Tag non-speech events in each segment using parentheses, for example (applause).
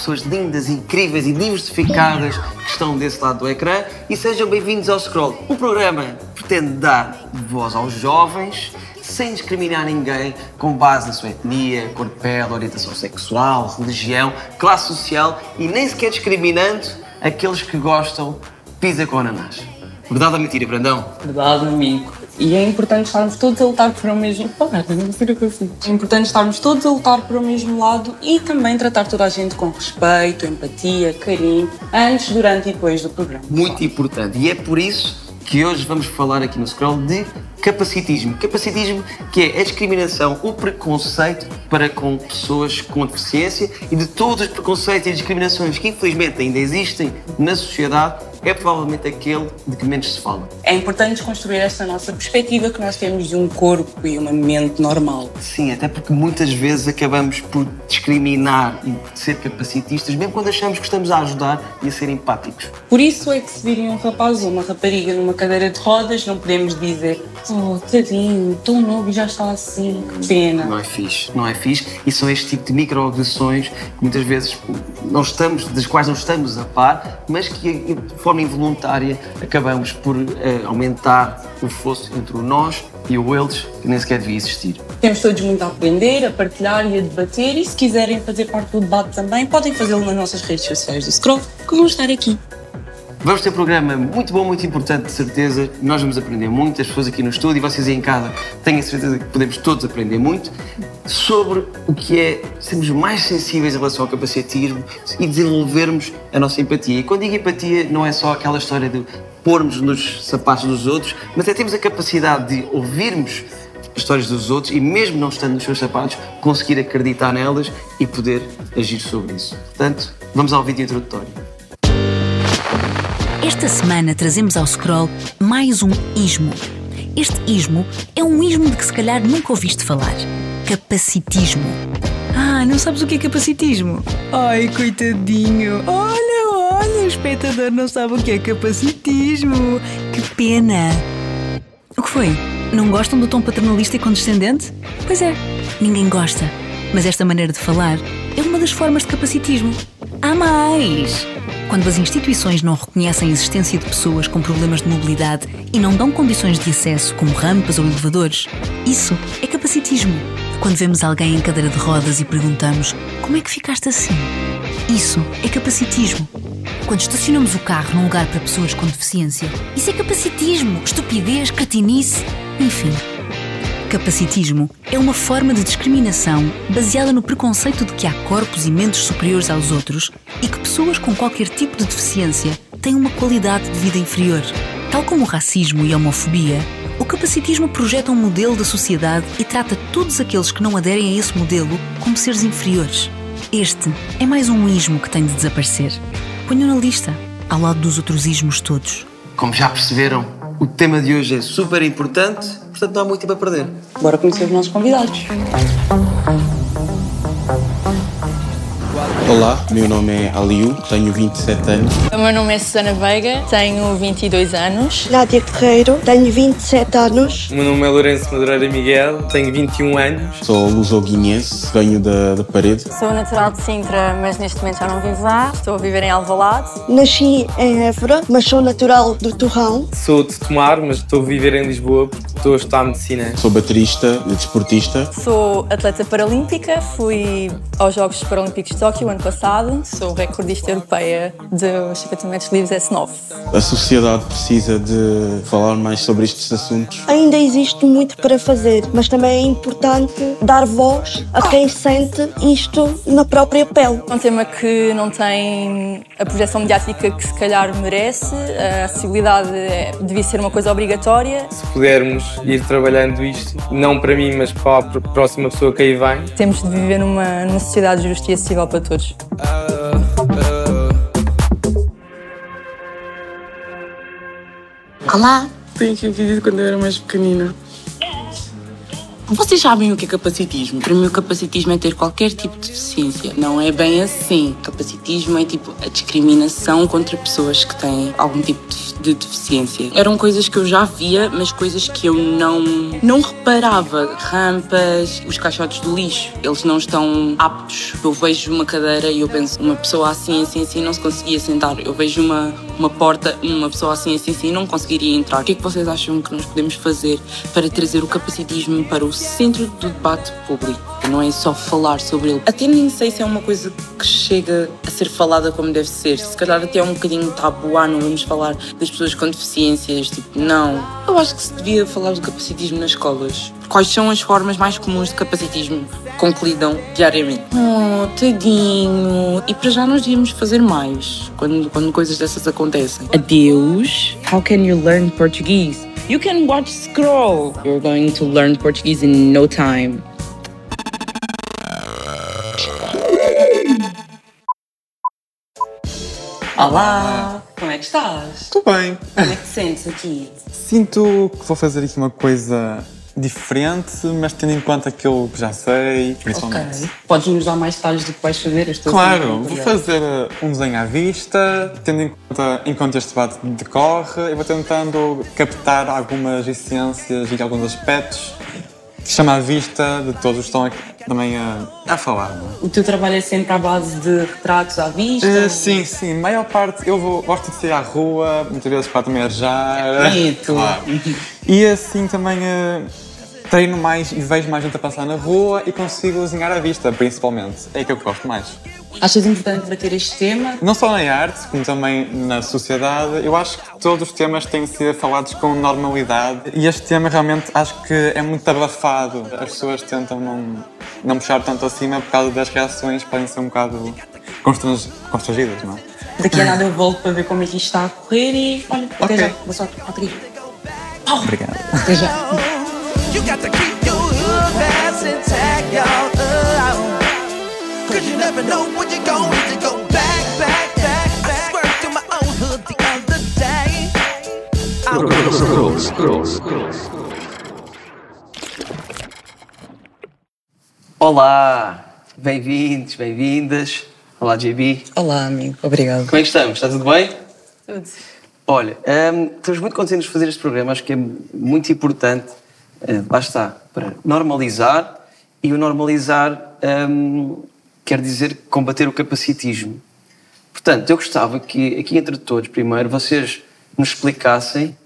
pessoas lindas, incríveis e diversificadas que estão desse lado do ecrã e sejam bem-vindos ao Scroll. O programa pretende dar voz aos jovens sem discriminar ninguém com base na sua etnia, cor de pele, orientação sexual, religião, classe social e nem sequer discriminando aqueles que gostam de pizza com ananás. Verdade ou mentira, Brandão? Verdade, amigo. E é importante estarmos todos a lutar para mesmo. Sei o fiz. É importante estarmos todos a lutar para o mesmo lado e também tratar toda a gente com respeito, empatia, carinho, antes, durante e depois do programa. Muito importante. E é por isso que hoje vamos falar aqui no Scroll de capacitismo. Capacitismo que é a discriminação, o preconceito para com pessoas com deficiência e de todos os preconceitos e discriminações que infelizmente ainda existem na sociedade é provavelmente aquele de que menos se fala. É importante construir esta nossa perspectiva que nós temos de um corpo e uma mente normal. Sim, até porque muitas vezes acabamos por discriminar e ser capacitistas, mesmo quando achamos que estamos a ajudar e a ser empáticos. Por isso é que se virem um rapaz ou uma rapariga numa cadeira de rodas, não podemos dizer oh, tadinho, tão novo e já está assim, que pena. Não é fixe, não é fixe. E são este tipo de microagressões que muitas vezes não estamos, das quais não estamos a par, mas que de forma involuntária acabamos por uh, aumentar o fosso entre o nós e o eles, que nem sequer devia existir. Temos todos muito a aprender, a partilhar e a debater e se quiserem fazer parte do debate também, podem fazê-lo nas nossas redes sociais do Scroll, que vão estar aqui. Vamos ter um programa muito bom, muito importante, de certeza. Nós vamos aprender muito, as pessoas aqui no estúdio e vocês aí em casa tenham certeza que podemos todos aprender muito sobre o que é sermos mais sensíveis em relação ao capacitismo e desenvolvermos a nossa empatia. E quando digo empatia, não é só aquela história de pormos nos sapatos dos outros, mas é termos a capacidade de ouvirmos as histórias dos outros e, mesmo não estando nos seus sapatos, conseguir acreditar nelas e poder agir sobre isso. Portanto, vamos ao vídeo introdutório. Esta semana trazemos ao Scroll mais um ismo. Este ismo é um ismo de que se calhar nunca ouviste falar. Capacitismo. Ah, não sabes o que é capacitismo? Ai, coitadinho. Olha, olha, o espectador não sabe o que é capacitismo. Que pena. O que foi? Não gostam do tom paternalista e condescendente? Pois é, ninguém gosta. Mas esta maneira de falar é uma das formas de capacitismo. Há mais! Quando as instituições não reconhecem a existência de pessoas com problemas de mobilidade e não dão condições de acesso, como rampas ou elevadores, isso é capacitismo. Quando vemos alguém em cadeira de rodas e perguntamos como é que ficaste assim? Isso é capacitismo. Quando estacionamos o carro num lugar para pessoas com deficiência, isso é capacitismo, estupidez, cretinice, enfim. Capacitismo é uma forma de discriminação baseada no preconceito de que há corpos e mentes superiores aos outros e que pessoas com qualquer tipo de deficiência têm uma qualidade de vida inferior. Tal como o racismo e a homofobia, o capacitismo projeta um modelo da sociedade e trata todos aqueles que não aderem a esse modelo como seres inferiores. Este é mais um ismo que tem de desaparecer. Ponho na lista, ao lado dos outros ismos todos. Como já perceberam, o tema de hoje é super importante, portanto não há muito tempo a perder. Bora conhecer os nossos convidados. Olá, meu nome é Aliu, tenho 27 anos. O meu nome é Susana Veiga, tenho 22 anos. Nádia Guerreiro, tenho 27 anos. O meu nome é Lourenço Madureira Miguel, tenho 21 anos. Sou luso-guinense, venho da, da parede. Sou natural de Sintra, mas neste momento já não vivo lá. Estou a viver em Alvalade. Nasci em Évora, mas sou natural do Torrão. Sou de Tomar, mas estou a viver em Lisboa porque estou a estudar medicina. Sou baterista, desportista. Sou atleta paralímpica, fui aos Jogos Paralímpicos de Tóquio ano passado. Sou recordista europeia dos 50 metros livres S9. A sociedade precisa de falar mais sobre estes assuntos. Ainda existe muito para fazer, mas também é importante dar voz a quem sente isto na própria pele. É um tema que não tem a projeção mediática que se calhar merece. A acessibilidade é, devia ser uma coisa obrigatória. Se pudermos ir trabalhando isto, não para mim, mas para a próxima pessoa que aí vem. Temos de viver numa, numa sociedade justa e acessível para todos. Olá, Tenho vivido quando eu era mais pequenina. Vocês sabem o que é capacitismo? Para mim, o capacitismo é ter qualquer tipo de deficiência. Não é bem assim. Capacitismo é tipo a discriminação contra pessoas que têm algum tipo de de deficiência. Eram coisas que eu já via, mas coisas que eu não, não reparava. Rampas, os caixotes do lixo, eles não estão aptos. Eu vejo uma cadeira e eu penso, uma pessoa assim, assim, assim, não se conseguia sentar. Eu vejo uma, uma porta, uma pessoa assim, assim, assim, não conseguiria entrar. O que é que vocês acham que nós podemos fazer para trazer o capacitismo para o centro do debate público? Não é só falar sobre ele. Até nem sei se é uma coisa que chega a ser falada como deve ser. Se calhar até é um bocadinho tabu, ah, não vamos falar das pessoas com deficiências. Tipo, não. Eu acho que se devia falar do capacitismo nas escolas. Quais são as formas mais comuns de capacitismo com que lidam diariamente? Oh, tadinho. E para já nós devíamos fazer mais quando, quando coisas dessas acontecem. Adeus. How can you learn Portuguese? You can watch Scroll. You're going to learn Portuguese in no time. Olá! Como é que estás? Estou bem. Como é que te sentes aqui? Sinto que vou fazer aqui uma coisa diferente, mas tendo em conta aquilo que já sei, principalmente. Ok. Podes-nos dar mais detalhes do que vais fazer? Estou Claro, vou fazer uh, um desenho à vista, tendo em conta enquanto este debate decorre, eu vou tentando captar algumas essências e alguns aspectos chama à vista de todos os que estão aqui também a, a falar. É? O teu trabalho é sempre à base de retratos à vista? Eh, sim, sim, maior parte eu vou, gosto de sair à rua, muitas vezes para também arejar. Bonito. (laughs) Claro. E assim também eh, treino mais e vejo mais gente a passar na rua e consigo desenhar à vista, principalmente. É aquilo que eu gosto mais. Achas importante bater este tema? Não só na arte, como também na sociedade, eu acho que todos os temas têm de ser falados com normalidade e este tema realmente acho que é muito abafado. As pessoas tentam não, não puxar tanto acima por causa das reações, podem ser um bocado constrange- constrangidas, não é? Daqui a (laughs) nada eu volto para ver como é que isto está a correr e olha, até Ok. já. Boa sorte. Obrigado. Obrigado. Até já. You got to keep your hood fast intact, y'all. Uh, Cause you never know when you're going to go back, back, back, back. I swear to my own hood the other day. I Olá! Bem-vindos, bem-vindas. Olá, JB. Olá, amigo. Obrigado. Como é que estamos? Está tudo bem? Tudo. Olha, hum, estamos muito contentes de fazer este programa. Acho que é muito importante, eh, lá está, para normalizar. E o normalizar hum, quer dizer combater o capacitismo. Portanto, eu gostava que aqui entre todos, primeiro, vocês nos explicassem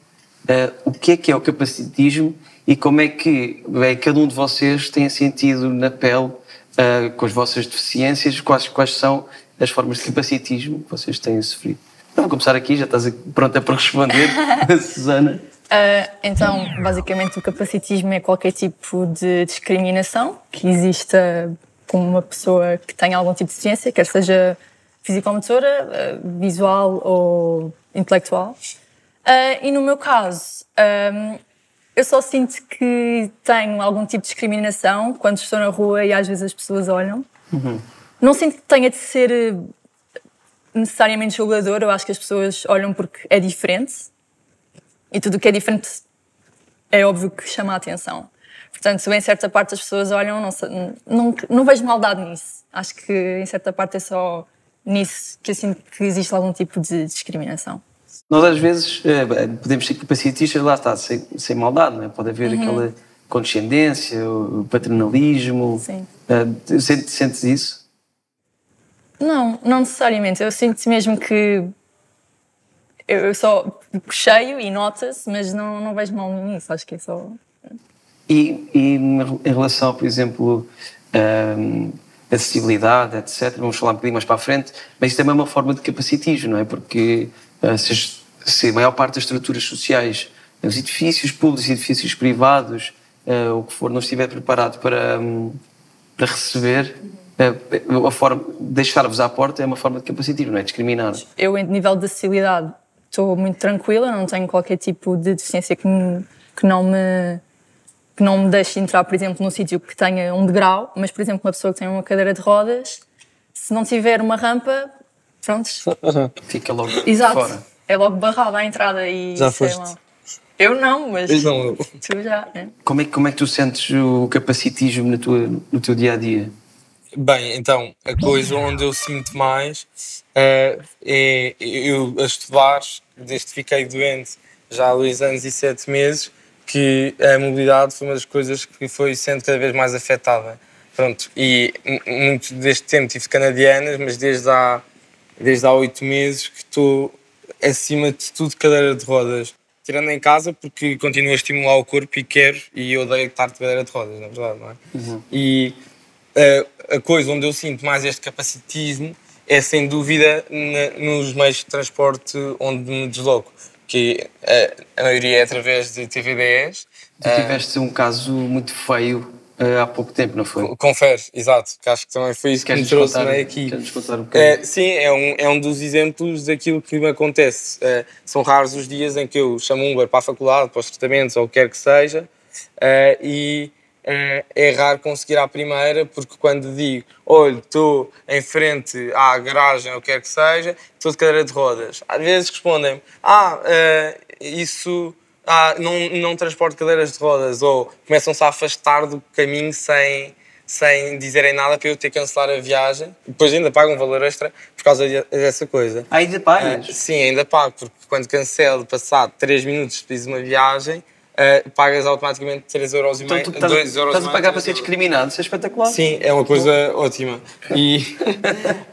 eh, o que é que é o capacitismo e como é que bem, cada um de vocês tem sentido na pele eh, com as vossas deficiências, quais, quais são as formas de capacitismo que vocês têm sofrido. Vamos começar aqui, já estás pronta para responder, (laughs) Susana. Ah, então, basicamente, o capacitismo é qualquer tipo de discriminação que exista com uma pessoa que tenha algum tipo de deficiência, quer seja físico-motora, ah, visual ou intelectual. Ah, e no meu caso, ah, eu só sinto que tenho algum tipo de discriminação quando estou na rua e às vezes as pessoas olham. Não sinto que tenha de ser necessariamente julgador, eu acho que as pessoas olham porque é diferente e tudo o que é diferente é óbvio que chama a atenção. Portanto, se em certa parte as pessoas olham, não, não, não vejo maldade nisso. Acho que em certa parte é só nisso que eu sinto que existe algum tipo de discriminação. Nós às vezes eh, podemos ser capacitistas, lá está, sem, sem maldade, não é? Pode haver aquela condescendência, o paternalismo. Sim. Eh, sentes, sentes isso? Não, não necessariamente. Eu sinto mesmo que eu eu só cheio e nota-se, mas não, não vejo mal nisso. Acho que é só. E, e em relação, por exemplo, hum, acessibilidade, etc., vamos falar um bocadinho mais para a frente, mas isso também é uma forma de capacitismo, não é? Porque ah, se, se a maior parte das estruturas sociais, os edifícios públicos, edifícios privados, ah, o que for, não estiver preparado para, hum, para receber, ah, a forma deixar-vos à porta é uma forma de capacitismo, não é? Discriminar. Eu, em nível de acessibilidade, estou muito tranquila, não tenho qualquer tipo de deficiência que, me- que não me que não me deixe entrar, por exemplo, num sítio que tenha um degrau, mas, por exemplo, uma pessoa que tem uma cadeira de rodas, se não tiver uma rampa, pronto, Fica logo exato, fora. é logo barrada à entrada e Já é foste? mau. Eu não, mas Pois não. tu já, né? Como é, que- como é que tu sentes o capacitismo na tua, no teu dia a dia? Bem, então, a coisa onde eu sinto mais eh, é eu a estudar, desde que fiquei doente já há dois anos e sete meses, que a mobilidade foi uma das coisas que foi sendo cada vez mais afetada. Pronto, e mu- muito deste tempo tive canadianas, mas desde há, desde há oito meses que estou acima de tudo cadeira de rodas. Tirando em casa porque continuo a estimular o corpo e quero, e odeio estar de cadeira de rodas, na verdade, não é? E eh, a coisa onde eu sinto mais este capacitismo é sem dúvida na- nos meios de transporte onde me desloco, que eh, a maioria é através de TV10. Tu tiveste um caso muito feio eh, há pouco tempo, não foi? Confere, exato, que acho que também foi isso que me trouxe contar, né, aqui. queres contar um bocadinho? É, sim, é um, é um dos exemplos daquilo que me acontece. É, são raros os dias em que eu chamo um Uber para a faculdade, para os tratamentos ou o que quer que seja, e é, é raro conseguir à primeira, porque quando digo, olha, estou em frente à garagem ou o que quer que seja, estou de cadeira de rodas. Às vezes respondem-me, ah, é, isso ah, não, não transporto cadeiras de rodas, ou começam-se a afastar do caminho sem, sem dizerem nada para eu ter que cancelar a viagem. Depois ainda pago um valor extra por causa de- dessa coisa. Ainda pagas? Ah, sim, ainda pago, porque quando cancelo, passado 3 minutos de uma viagem, ah, pagas automaticamente 3 euros e Então meio. estás, 2 euros estás a pagar para 3 ser discriminado, isso é espetacular. Sim, é uma coisa ótima. E,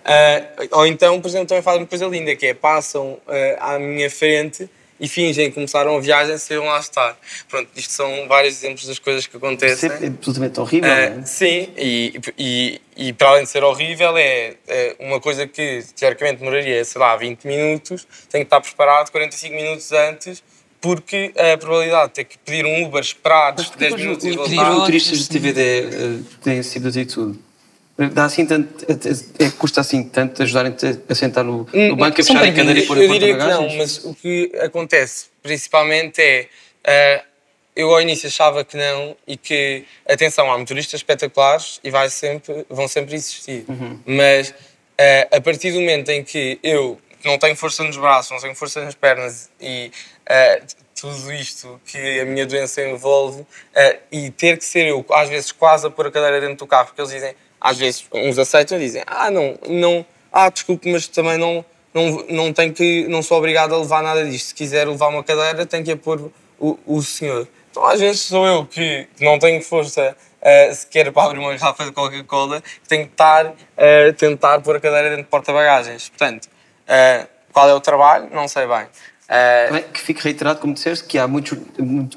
ah, (laughs) ou então, por exemplo, também fazem uma coisa linda, que é passam ah, à minha frente e fingem que começaram a viagem sem lá estar. Pronto, isto são vários exemplos das coisas que Isso acontecem. é absolutamente horrível, Ah, não é? sim, e, e, e para além de ser horrível, é, é uma coisa que teoricamente demoraria, sei lá, 20 minutos, tem que estar preparado 45 minutos antes, porque a probabilidade de ter que pedir um Uber, esperar 10 Depois, minutos e os voltar. motoristas de TVD eh, têm esse tipo de atitude. Dá assim tanto, é, é- custa assim tanto ajudarem-te a sentar no, no banco, a fechar a cadeira e pôr a Eu diria que não, mas o que acontece principalmente é. ah, eu ao início achava que não e que, atenção, há motoristas espetaculares e vai sempre, vão sempre existir. Uhum. Mas ah, a partir do momento em que eu não tenho força nos braços, não tenho força nas pernas e ah, tudo isto que a minha doença envolve ah, e ter que ser eu, às vezes, quase a pôr a cadeira dentro do carro, porque eles dizem, às vezes, uns aceitam e dizem, ah, não, não, ah, desculpe, mas também não, não, não, tenho que, não sou obrigado a levar nada disto. Se quiser levar uma cadeira, tem que a pôr o, o senhor. Então, às vezes, sou eu que não tenho força uh, sequer para abrir uma garrafa de Coca-Cola, tenho que estar a tentar pôr a cadeira dentro de porta-bagagens. Portanto, uh, qual é o trabalho? Não sei bem. Uh, Bem, que fique reiterado, como disseste, que há muitos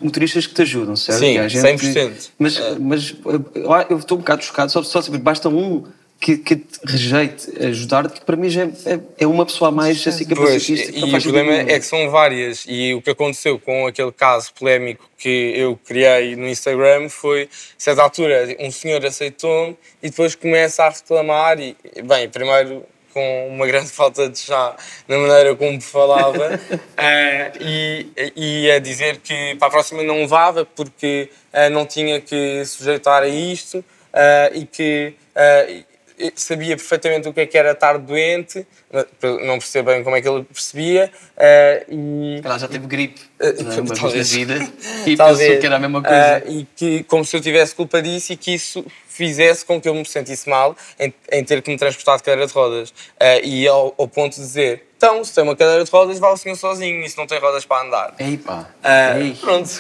motoristas que te ajudam, certo? Sim, Que há 100%. Mas, mas eh, eu estou um bocado chocado, só, só saber, basta um que, que te rejeite ajudar-te, que para mim já é, é- é uma pessoa a mais assim Pois, capacitista. que e não o problema é que são várias. E o que aconteceu com aquele caso polémico que eu criei no Instagram foi, a certa altura, um senhor aceitou-me e depois começa a reclamar. E, bem, primeiro com uma grande (laughs) falta de chá na maneira como falava eh, (laughs) e, e a dizer que para a próxima não levava porque eh, não tinha que sujeitar a isto eh, e que sabia perfeitamente o que é que era estar doente, não percebo bem como é que ele percebia, eh, e Ela já teve gripe é? uma talvez. vida (laughs) e Talvez. pensou que era a mesma coisa. Ah, e que, como se eu tivesse culpa disso e que isso fizesse com que eu me sentisse mal em, em ter que me transportar de cadeira de rodas. Ah, e ao, ao ponto de dizer, então, se tem uma cadeira de rodas, vá o senhor sozinho e se não tem rodas para andar. Ei pá, Ah, ei, pronto.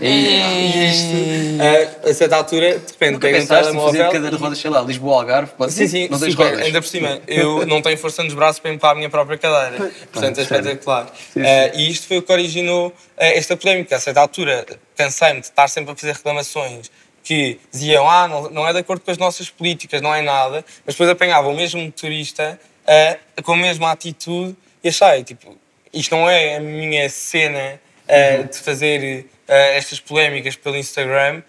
E (laughs) isto, ah, a certa altura, de repente, pega um em fazer telemóvel... cadeira de rodas, sei lá, Lisboa Algarve, pode Sim, sim, não tens super. rodas. Ainda por cima, eu (laughs) não tenho força nos braços para empurrar a minha própria cadeira. Portanto, é espetacular. Sim, sim. Eh, e isto foi o que originou eh, esta polémica. A certa altura, cansei-me de estar sempre a fazer reclamações que diziam, ah, não, não é de acordo com as nossas políticas, não é nada, mas depois apanhava o mesmo motorista eh, com a mesma atitude e achei, tipo, isto não é a minha cena eh, Uhum. de fazer eh, estas polémicas pelo Instagram,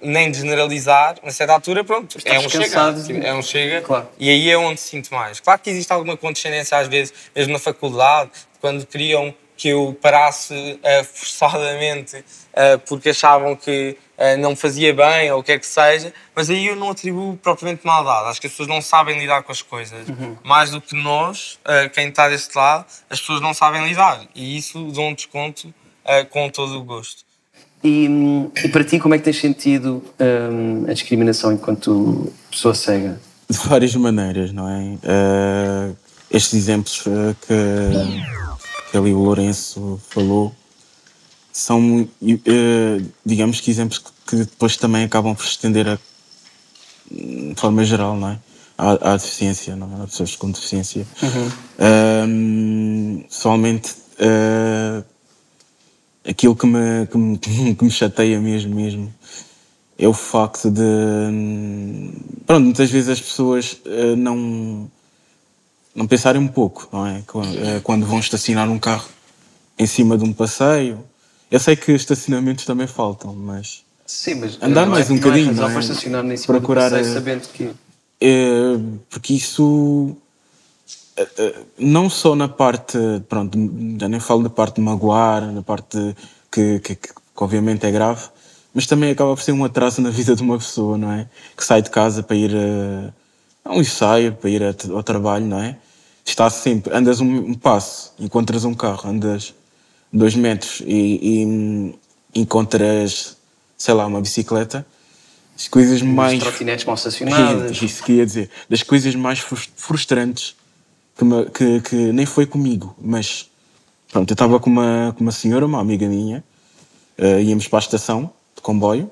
nem de generalizar, mas a certa altura, pronto, é um chega. Tipo, É um chega. Claro. E aí é onde sinto mais. Claro que existe alguma condescendência às vezes, mesmo na faculdade, quando queriam que eu parasse eh, forçadamente eh, porque achavam que eh, não me fazia bem ou o que é que seja, mas aí eu não atribuo propriamente maldade. Acho que as pessoas não sabem lidar com as coisas. Mais do que nós, quem está deste lado, as pessoas não sabem lidar. E isso dou um desconto com todo o gosto. E, e para ti, como é que tens sentido hum, a discriminação enquanto pessoa cega? de várias maneiras, não é? Estes exemplos que, que ali o Lourenço falou são, eh, digamos que exemplos que, depois também acabam por se estender a, de forma geral, não é? À, à deficiência, não é? A pessoas com deficiência. Ahm, pessoalmente, eh, aquilo que me, que, me, (laughs) que me chateia mesmo, mesmo é o facto de. hum, Pronto, muitas vezes as pessoas eh, não. Não pensarem um pouco, não é? Quando, eh, quando vão estacionar um carro em cima de um passeio. Eu sei que estacionamentos também faltam, mas. Sim, mas Andar não mais é, um não é bocadinho, não é? para estacionar nem cima Procurar, do passeio, eh, sabendo que... É, porque isso eh, eh, não só na parte pronto já nem falo da parte de magoar na parte de- que, que, que obviamente é grave mas também acaba por ser um atraso na vida de uma pessoa não é que sai de casa para ir a, a um ensaio para ir ao trabalho não é está sempre andas um, um passo encontras um carro andas dois metros e, e hum, encontras sei lá uma bicicleta as coisas As mais trotinetes mal (laughs) estacionadas. isso que ia dizer. Das coisas mais frus- frustrantes que, me- que- que nem foi comigo, mas pronto, eu estava com uma, com uma senhora, uma amiga minha, eh, íamos para a estação de comboio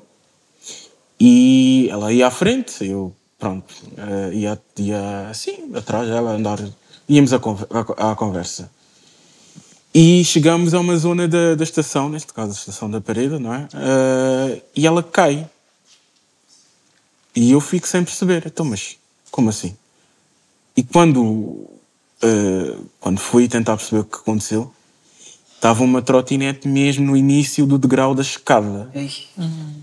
e ela ia à frente, eu pronto, eh, ia, ia assim, atrás dela, andar, íamos à, conver- à, à conversa. E chegamos a uma zona da, da estação, neste caso a estação da parede, não é? Eh, e ela cai. E eu fico sem perceber. Então, mas como assim? E quando, eh, quando fui tentar perceber o que aconteceu, estava uma trotinete mesmo no início do degrau da escada.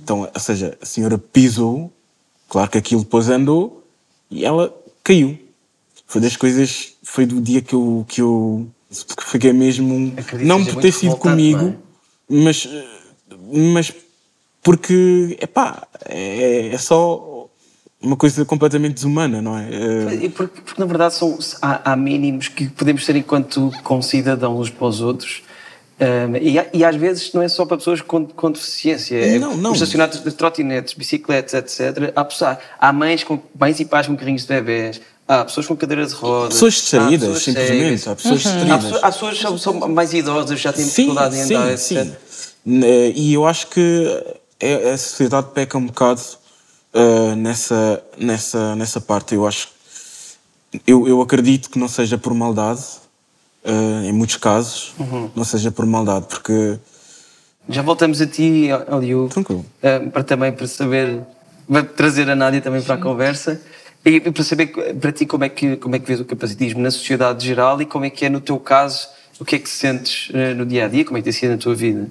Então, ou seja, a senhora pisou, claro que aquilo depois andou e ela caiu. Foi das coisas, foi do dia que eu, que eu que fiquei mesmo, Acredito não por ter sido comigo, é? mas, mas porque, epá, é, é só uma coisa completamente desumana, não é? Eh, E porque, porque, na verdade são, há, há mínimos que podemos ter enquanto concidadãos uns para os outros. Um, e, há- e às vezes não é só para pessoas com, com deficiência. É Não, não. Os estacionados de trotinetes, bicicletas, etc. Há, pessoas, há mães, com, mães e pais com carrinhos de bebés. Há pessoas com cadeiras de rodas. Pessoas há distraídas, pessoas simplesmente, cegas. há pessoas Há distraídas. pessoas, há pessoas que são, mais idosas, já têm dificuldade em andar, etc. Eh, E eu acho que é- a sociedade peca um bocado eh, nessa, nessa, nessa parte. Eu acho eu, eu acredito que não seja por maldade, eh, em muitos casos, Uhum. não seja por maldade, porque Já voltamos a ti, Aliu, Tranquilo. para também para saber, vai trazer a Nádia também para a conversa e, para saber para ti como é que como é que vês o capacitismo na sociedade geral e como é que é no teu caso, o que é que sentes eh, no dia a dia, como é que tem sido na tua vida?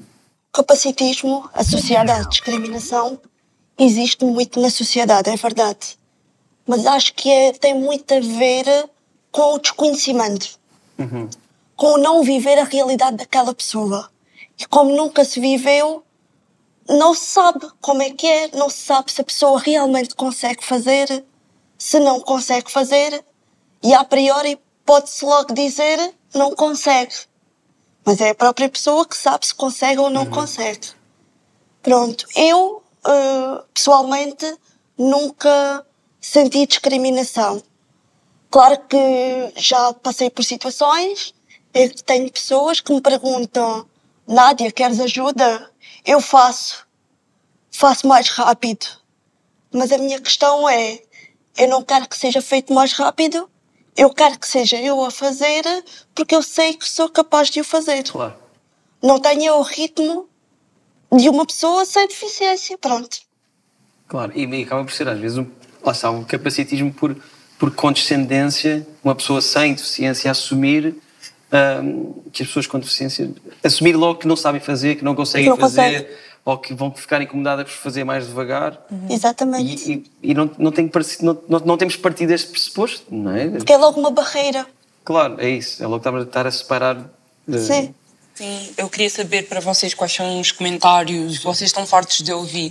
Capacitismo associado à discriminação existe muito na sociedade, é verdade. Mas acho que é- tem muito a ver com o desconhecimento, com o não viver a realidade daquela pessoa. E como nunca se viveu, não se sabe como é que é, não se sabe se a pessoa realmente consegue fazer, se não consegue fazer, e a priori pode-se logo dizer não consegue. Mas é a própria pessoa que sabe se consegue ou não consegue. Pronto, eu eh, pessoalmente nunca senti discriminação. Claro que já passei por situações que tenho pessoas que me perguntam: Nádia, queres ajuda? Eu faço. Faço mais rápido. Mas a minha questão é: eu não quero que seja feito mais rápido, eu quero que seja eu a fazer porque eu sei que sou capaz de o fazer. Claro. Não tenho o ritmo de uma pessoa sem deficiência. Pronto. Claro, e, e acaba por ser às vezes um, lá está, um capacitismo por, por condescendência, uma pessoa sem deficiência assumir que as pessoas com deficiência assumir logo que não sabem fazer, que não conseguem não fazer, conseguem. ou que vão ficar incomodadas por fazer mais devagar. Exatamente. E, e- e não, não, tem não, não, temos partido deste pressuposto, não é? Porque é logo uma barreira. Claro, é isso. É logo estar a, estar a separar. de- Sim. Sim, eu queria saber para vocês quais são os comentários que vocês estão fartos de ouvir.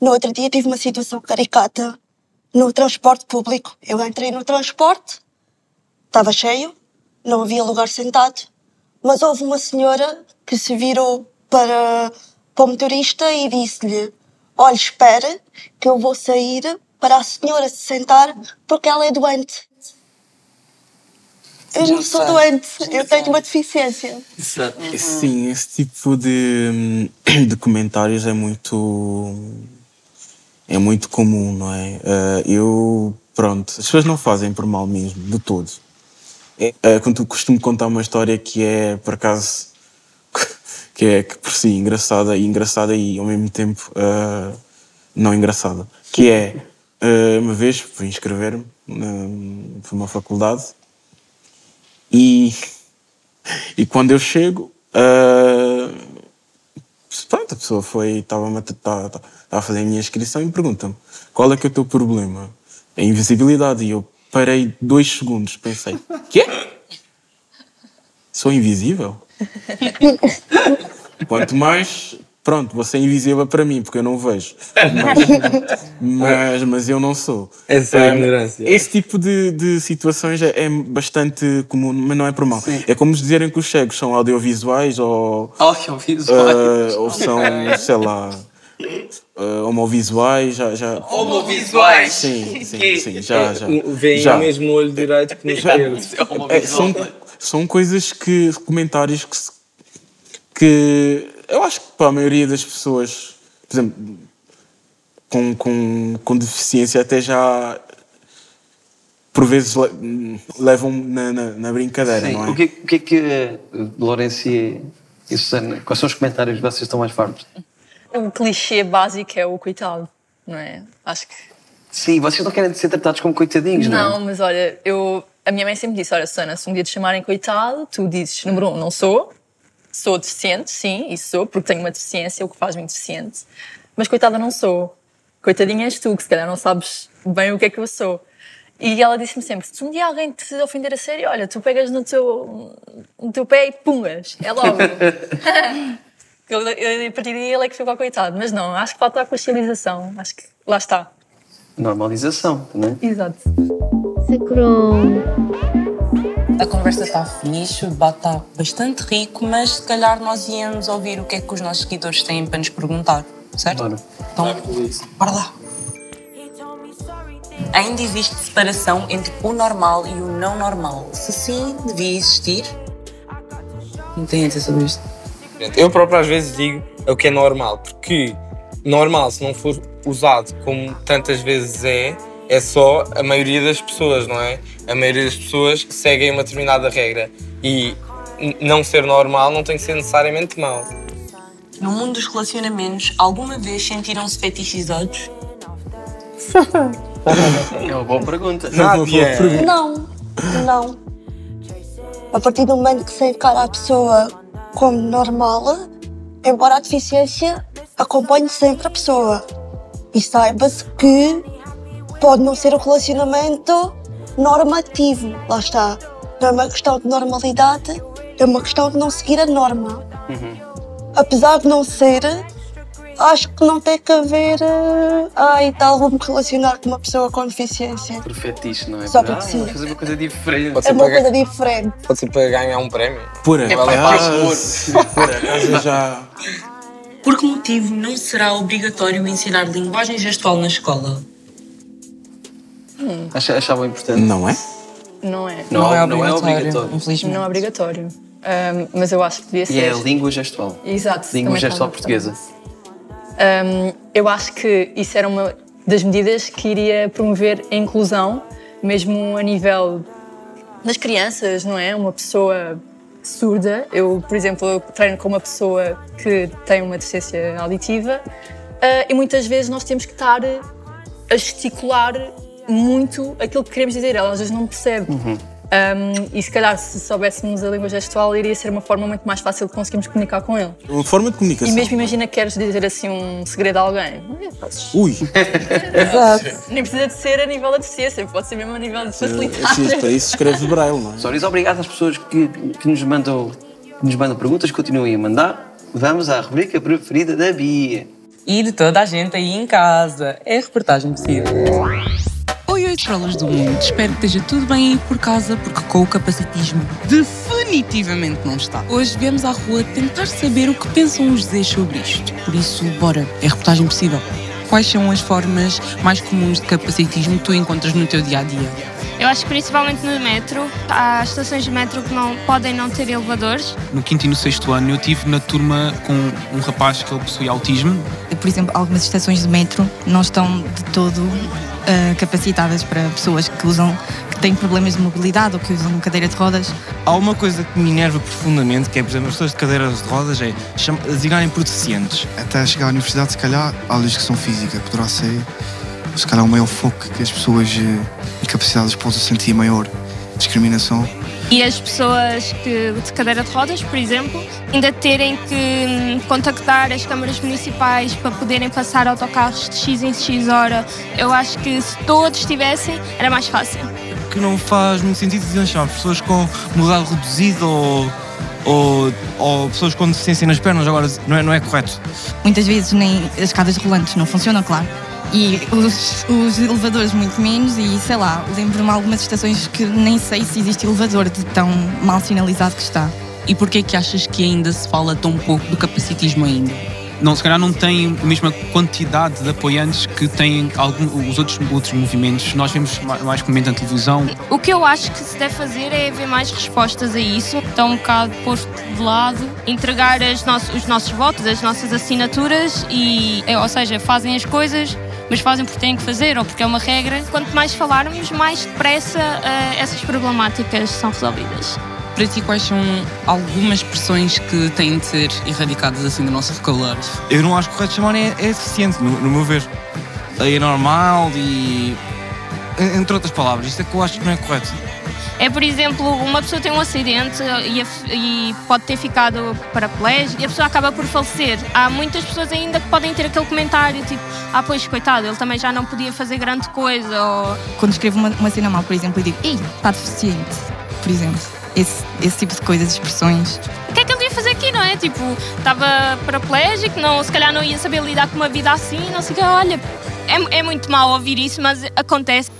No outro dia tive uma situação caricata no transporte público. Eu entrei no transporte, estava cheio, não havia lugar sentado, mas houve uma senhora que se virou para, para o motorista e disse-lhe: Olha, espera, que eu vou sair para a senhora se sentar porque ela é doente. Eu não sou doente, eu tenho uma deficiência. Sim, esse tipo de, (coughs) de comentários é muito. é muito comum, não é? Eh, eu. pronto, as pessoas não fazem por mal mesmo, de todo. É, é, quando costumo contar uma história que é, por acaso. (laughs) que é que por si engraçada e engraçada e ao mesmo tempo eh, não engraçada. Que é. eh, uma vez fui inscrever-me para uma faculdade e (laughs) e quando eu chego, ah, pronto, a pessoa foi, estava a, tá- tá- a fazer a minha inscrição e me pergunta-me qual é que é o teu problema? A invisibilidade. E eu parei dois segundos, pensei, quê? Sou invisível? (laughs) Quanto mais, pronto, você é invisível para mim, porque eu não vejo. Mas, mas, mas eu não sou. Essa é a ignorância. Esse tipo de, de situações é, é bastante comum, mas não é por mal. É como dizerem que os cegos são audiovisuais ou, Audiovisuais. ah, ou são, sei lá, ah, homovisuais. Já, já... Homovisuais. Sim, (laughs) sim, sim, já, já. Vêem já. o mesmo olho direito que no esquerdo. (laughs) É, são, são coisas que. comentários que, que eu acho que para a maioria das pessoas, por exemplo, com, com, com deficiência, até já por vezes le- levam na, na, na brincadeira, Sim. não é? O que, o que é que eh, Lourenço e e Susana, quais são os comentários que vocês estão mais fartos? O clichê básico é o coitado, não é? Acho que. Sim, vocês não querem ser tratados como coitadinhos, não, Não, mas olha, eu, a minha mãe sempre disse: olha, Susana, se um dia te chamarem coitado, tu dizes, número um, não sou, sou deficiente, sim, isso sou, porque tenho uma deficiência, o que faz-me deficiente, mas coitada não sou. Coitadinha és tu, que se calhar não sabes bem o que é que eu sou. E ela disse-me sempre: se um dia alguém te ofender a sério, olha, tu pegas no teu, no teu pé e pungas, é logo. (laughs) Eu, eu, a partir daí ele é que ficou coitado, mas não, acho que falta a consciencialização, acho que lá está. Normalização, também. Exato. A conversa está fixe, o debate está bastante rico, mas se calhar nós íamos ouvir o que é que os nossos seguidores têm para nos perguntar, certo? Bora. Então, bora lá. Ainda existe separação entre o normal e o não normal. Se sim, devia existir. Não tem a dizer sobre isto. Eu próprio às vezes digo o que é normal, porque normal, se não for usado como tantas vezes é, é só a maioria das pessoas, não é? A maioria das pessoas seguem uma determinada regra. E não ser normal não tem que ser necessariamente mau. No mundo dos relacionamentos, alguma vez sentiram-se fetichizados? (laughs) É uma boa pergunta. Nádia! Não, não. A partir do momento que se encara a pessoa como normal, embora a deficiência acompanhe sempre a pessoa. E saiba-se que pode não ser um relacionamento normativo. Lá está. Não é uma questão de normalidade, é uma questão de não seguir a norma. Apesar de não ser, acho que não tem que haver. eh, Ai, tal, vou-me relacionar com uma pessoa com deficiência. Por fetiche, não é? Só Para- porque ah, sim. vou fazer uma coisa diferente. Pode É ser, uma para, coisa ga- diferente. pode ser para ganhar um prémio. Por acaso, por acaso já. Por que motivo não será obrigatório ensinar linguagem gestual na escola? Ach- Achavam importante? Não é? Não é. Não, é, não é obrigatório. Infelizmente. Não é obrigatório. Ahm, mas eu acho que devia E ser. é a língua gestual. Exato. Língua gestual portuguesa. Ahm, eu acho que isso era uma das medidas que iria promover a inclusão, mesmo a nível das crianças, não é? Uma pessoa surda. Eu, por exemplo, treino com uma pessoa que tem uma deficiência auditiva ah, e muitas vezes nós temos que estar a gesticular muito aquilo que queremos dizer. Ela às vezes não percebe. Um, e se calhar, se soubéssemos a língua gestual, iria ser uma forma muito mais fácil de conseguirmos comunicar com ele. Uma forma de E comunicação. mesmo imagina que queres dizer assim um segredo a alguém. Ui, (laughs) Nem precisa de ser a nível da deficiência, pode ser mesmo a nível de facilidade. assim, para isso escreves braille, não é? Sóris, obrigado às pessoas que, que, nos mandam, que nos mandam perguntas, continuem a mandar. Vamos à rubrica preferida da Bia. E de toda a gente aí em casa. É a reportagem possível. Oi, oi, trollas do mundo. Espero que esteja tudo bem aí por casa, porque com o capacitismo definitivamente não está. Hoje viemos à rua tentar saber o que pensam os Zés sobre isto. Por isso, bora, é reportagem possível. Quais são as formas mais comuns de capacitismo que tu encontras no teu dia a dia? Eu acho que principalmente no metro, há estações de metro que não podem não ter elevadores. No quinto e no sexto ano eu tive na turma com um rapaz que ele possui autismo. Por exemplo, algumas estações de metro não estão de todo uh, capacitadas para pessoas que usam, que têm problemas de mobilidade ou que usam cadeira de rodas. Há uma coisa que me enerva profundamente, que é, por exemplo, as pessoas de cadeiras de rodas, é designarem por deficientes. Até chegar à universidade, se calhar, aulas de educação física poderá ser, se calhar, o maior foco que as pessoas incapacitadas possam sentir maior discriminação. E as pessoas que, de cadeira de rodas, por exemplo, ainda terem que hum, contactar as câmaras municipais para poderem passar autocarros de X em X hora. Eu acho que se todos tivessem, era mais fácil. Que não faz muito sentido dizer chamar pessoas com mobilidade reduzida ou, ou, ou, pessoas com deficiência nas pernas, agora não é, não é correto. Muitas vezes nem as escadas rolantes não funcionam, claro e os, os, elevadores muito menos e sei lá, lembro-me algumas estações que nem sei se existe elevador de tão mal sinalizado que está. E porquê que achas que ainda se fala tão pouco do capacitismo ainda? Não, se calhar não tem a mesma quantidade de apoiantes que têm algum, os outros, outros movimentos. Nós vemos mais comumente na televisão. O que eu acho que se deve fazer é haver mais respostas a isso. Está um bocado posto de lado, entregar no os nossos votos, as nossas assinaturas e, ou seja, fazem as coisas mas fazem porque têm que fazer ou porque é uma regra. Quanto mais falarmos, mais depressa uh, essas problemáticas são resolvidas. Para ti, quais são algumas expressões que têm de ser erradicadas assim do nosso vocabulário? Eu não acho correto chamar é, é eficiente, no, no meu ver. É normal e. Entre outras palavras, isto é que eu acho que não é correto. É, por exemplo, uma pessoa tem um acidente e, e, pode ter ficado paraplégica e a pessoa acaba por falecer. Há muitas pessoas ainda que podem ter aquele comentário tipo, ah, pois, coitado, ele também já não podia fazer grande coisa. Ou... Quando escrevo uma, uma cena mal, por exemplo, eu digo, ei, está deficiente, por exemplo. Esse, esse tipo de coisas, expressões. O que é que ele ia fazer aqui, não é? Tipo, estava paraplégico, não, se calhar não ia saber lidar com uma vida assim, não sei o que. Olha, é, é muito mal ouvir isso, mas acontece.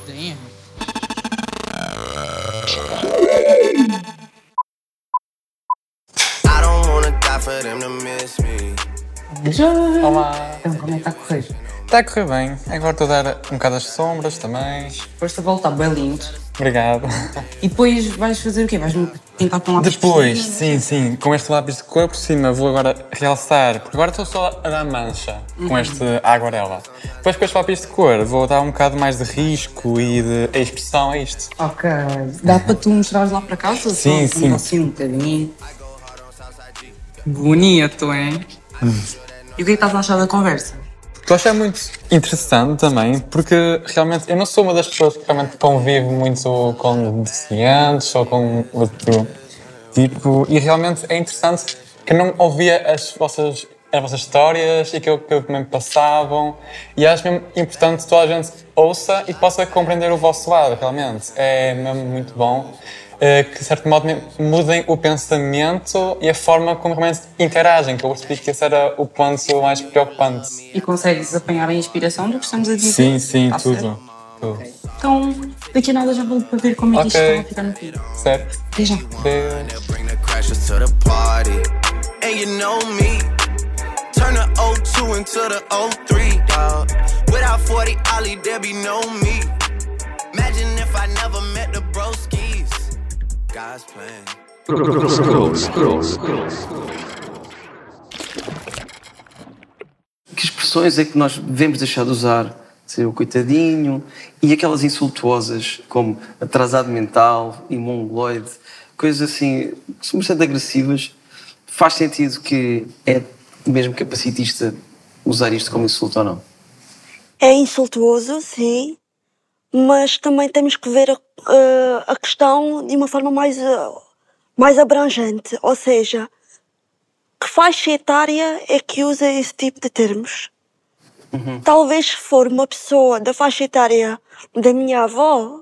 Olá. Então, como é que está a correr? Está a correr bem. Agora estou a dar um bocado as sombras também. Depois a volta, bem lindo. Obrigado. E depois vais fazer o quê? Vais pintar com um lápis Depois, de sim, sim. Com este lápis de cor por cima vou agora realçar, porque agora estou só a dar mancha com uhum. este aguarela. Depois com este lápis de cor vou dar um bocado mais de risco e de expressão a isto. Ok. Dá para tu mostrares lá para casa? Sim, só, sim. Assim um bocadinho. Bonito, hein? E o que é que estás a achar da conversa? Estou a achar muito interessante também, porque realmente eu não sou uma das pessoas que realmente convive muito com deficientes ou com outro tipo, e realmente é interessante que eu não ouvia as vossas, as vossas histórias e aquilo que me passavam, e acho mesmo importante que toda a gente ouça e possa compreender o vosso lado, realmente. É mesmo muito bom. Eh, que, de certo modo, mudem o pensamento e a forma como realmente interagem, que eu percebi que esse era o ponto mais preocupante. E consegues apanhar a inspiração do que estamos a dizer? Sim, sim, tá tudo. tudo. Okay. Então, daqui a nada já vou para ver como é que isto está a ficar no fim. Certo. Até já. Turn the 02 into the 03, dog. Without 40 Ollie, there be no me. Imagine if I never met the broskies. God's plan. Que expressões é que nós devemos deixar de usar? Ser o coitadinho e aquelas insultuosas como atrasado mental e mongoloide, coisas assim que são bastante agressivas. Faz sentido que é mesmo capacitista usar isto como insulto ou não? É insultuoso, sim, mas também temos que ver a, uh, a questão de uma forma mais, uh, mais abrangente, ou seja, que faixa etária é que usa esse tipo de termos? Uhum. Talvez se for uma pessoa da faixa etária da minha avó,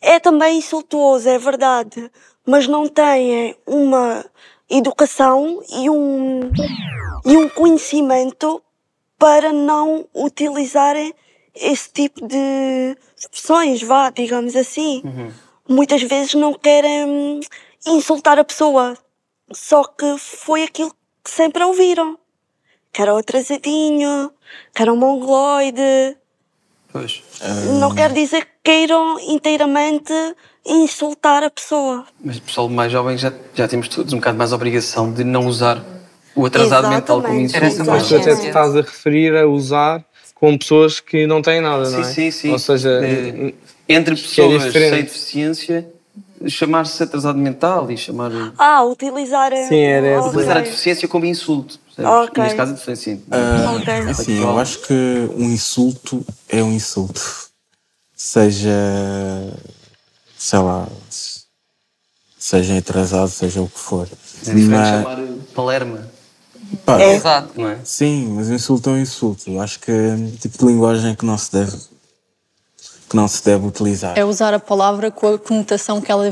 é também insultuoso, é verdade, mas não tem uma educação e um, e um conhecimento para não utilizarem esse tipo de expressões, vá, digamos assim. Uhum. muitas vezes não querem hum, insultar a pessoa. Só que foi aquilo que sempre ouviram. Que era o atrasadinho, que era o mongoloide. Pois. Não quer dizer que queiram inteiramente insultar a pessoa. Mas o pessoal mais jovem já, já temos todos um bocado mais a obrigação de não usar o atrasado mental como Exatamente. insulto. Mas tu até te estás a referir a usar com pessoas que não têm nada, não é? Sim, sim, sim. Ou seja, Eh, entre é pessoas diferente. sem deficiência, chamar-se atrasado mental e chamar. Ah, utilizar. eh, Sim, era essa. Utilizar a deficiência como insulto. percebes? Ok. Neste caso, a deficiência. Ah, Ok. assim, eu acho que um insulto é um insulto. Seja, sei lá, seja atrasado, seja o que for. É diferente Mas- chamar Palerma. Pá, É. Exato, não é? Sim, mas o insulto é um insulto. Eu acho que é um tipo de linguagem que não se deve, que não se deve utilizar. É usar a palavra com a conotação que ela,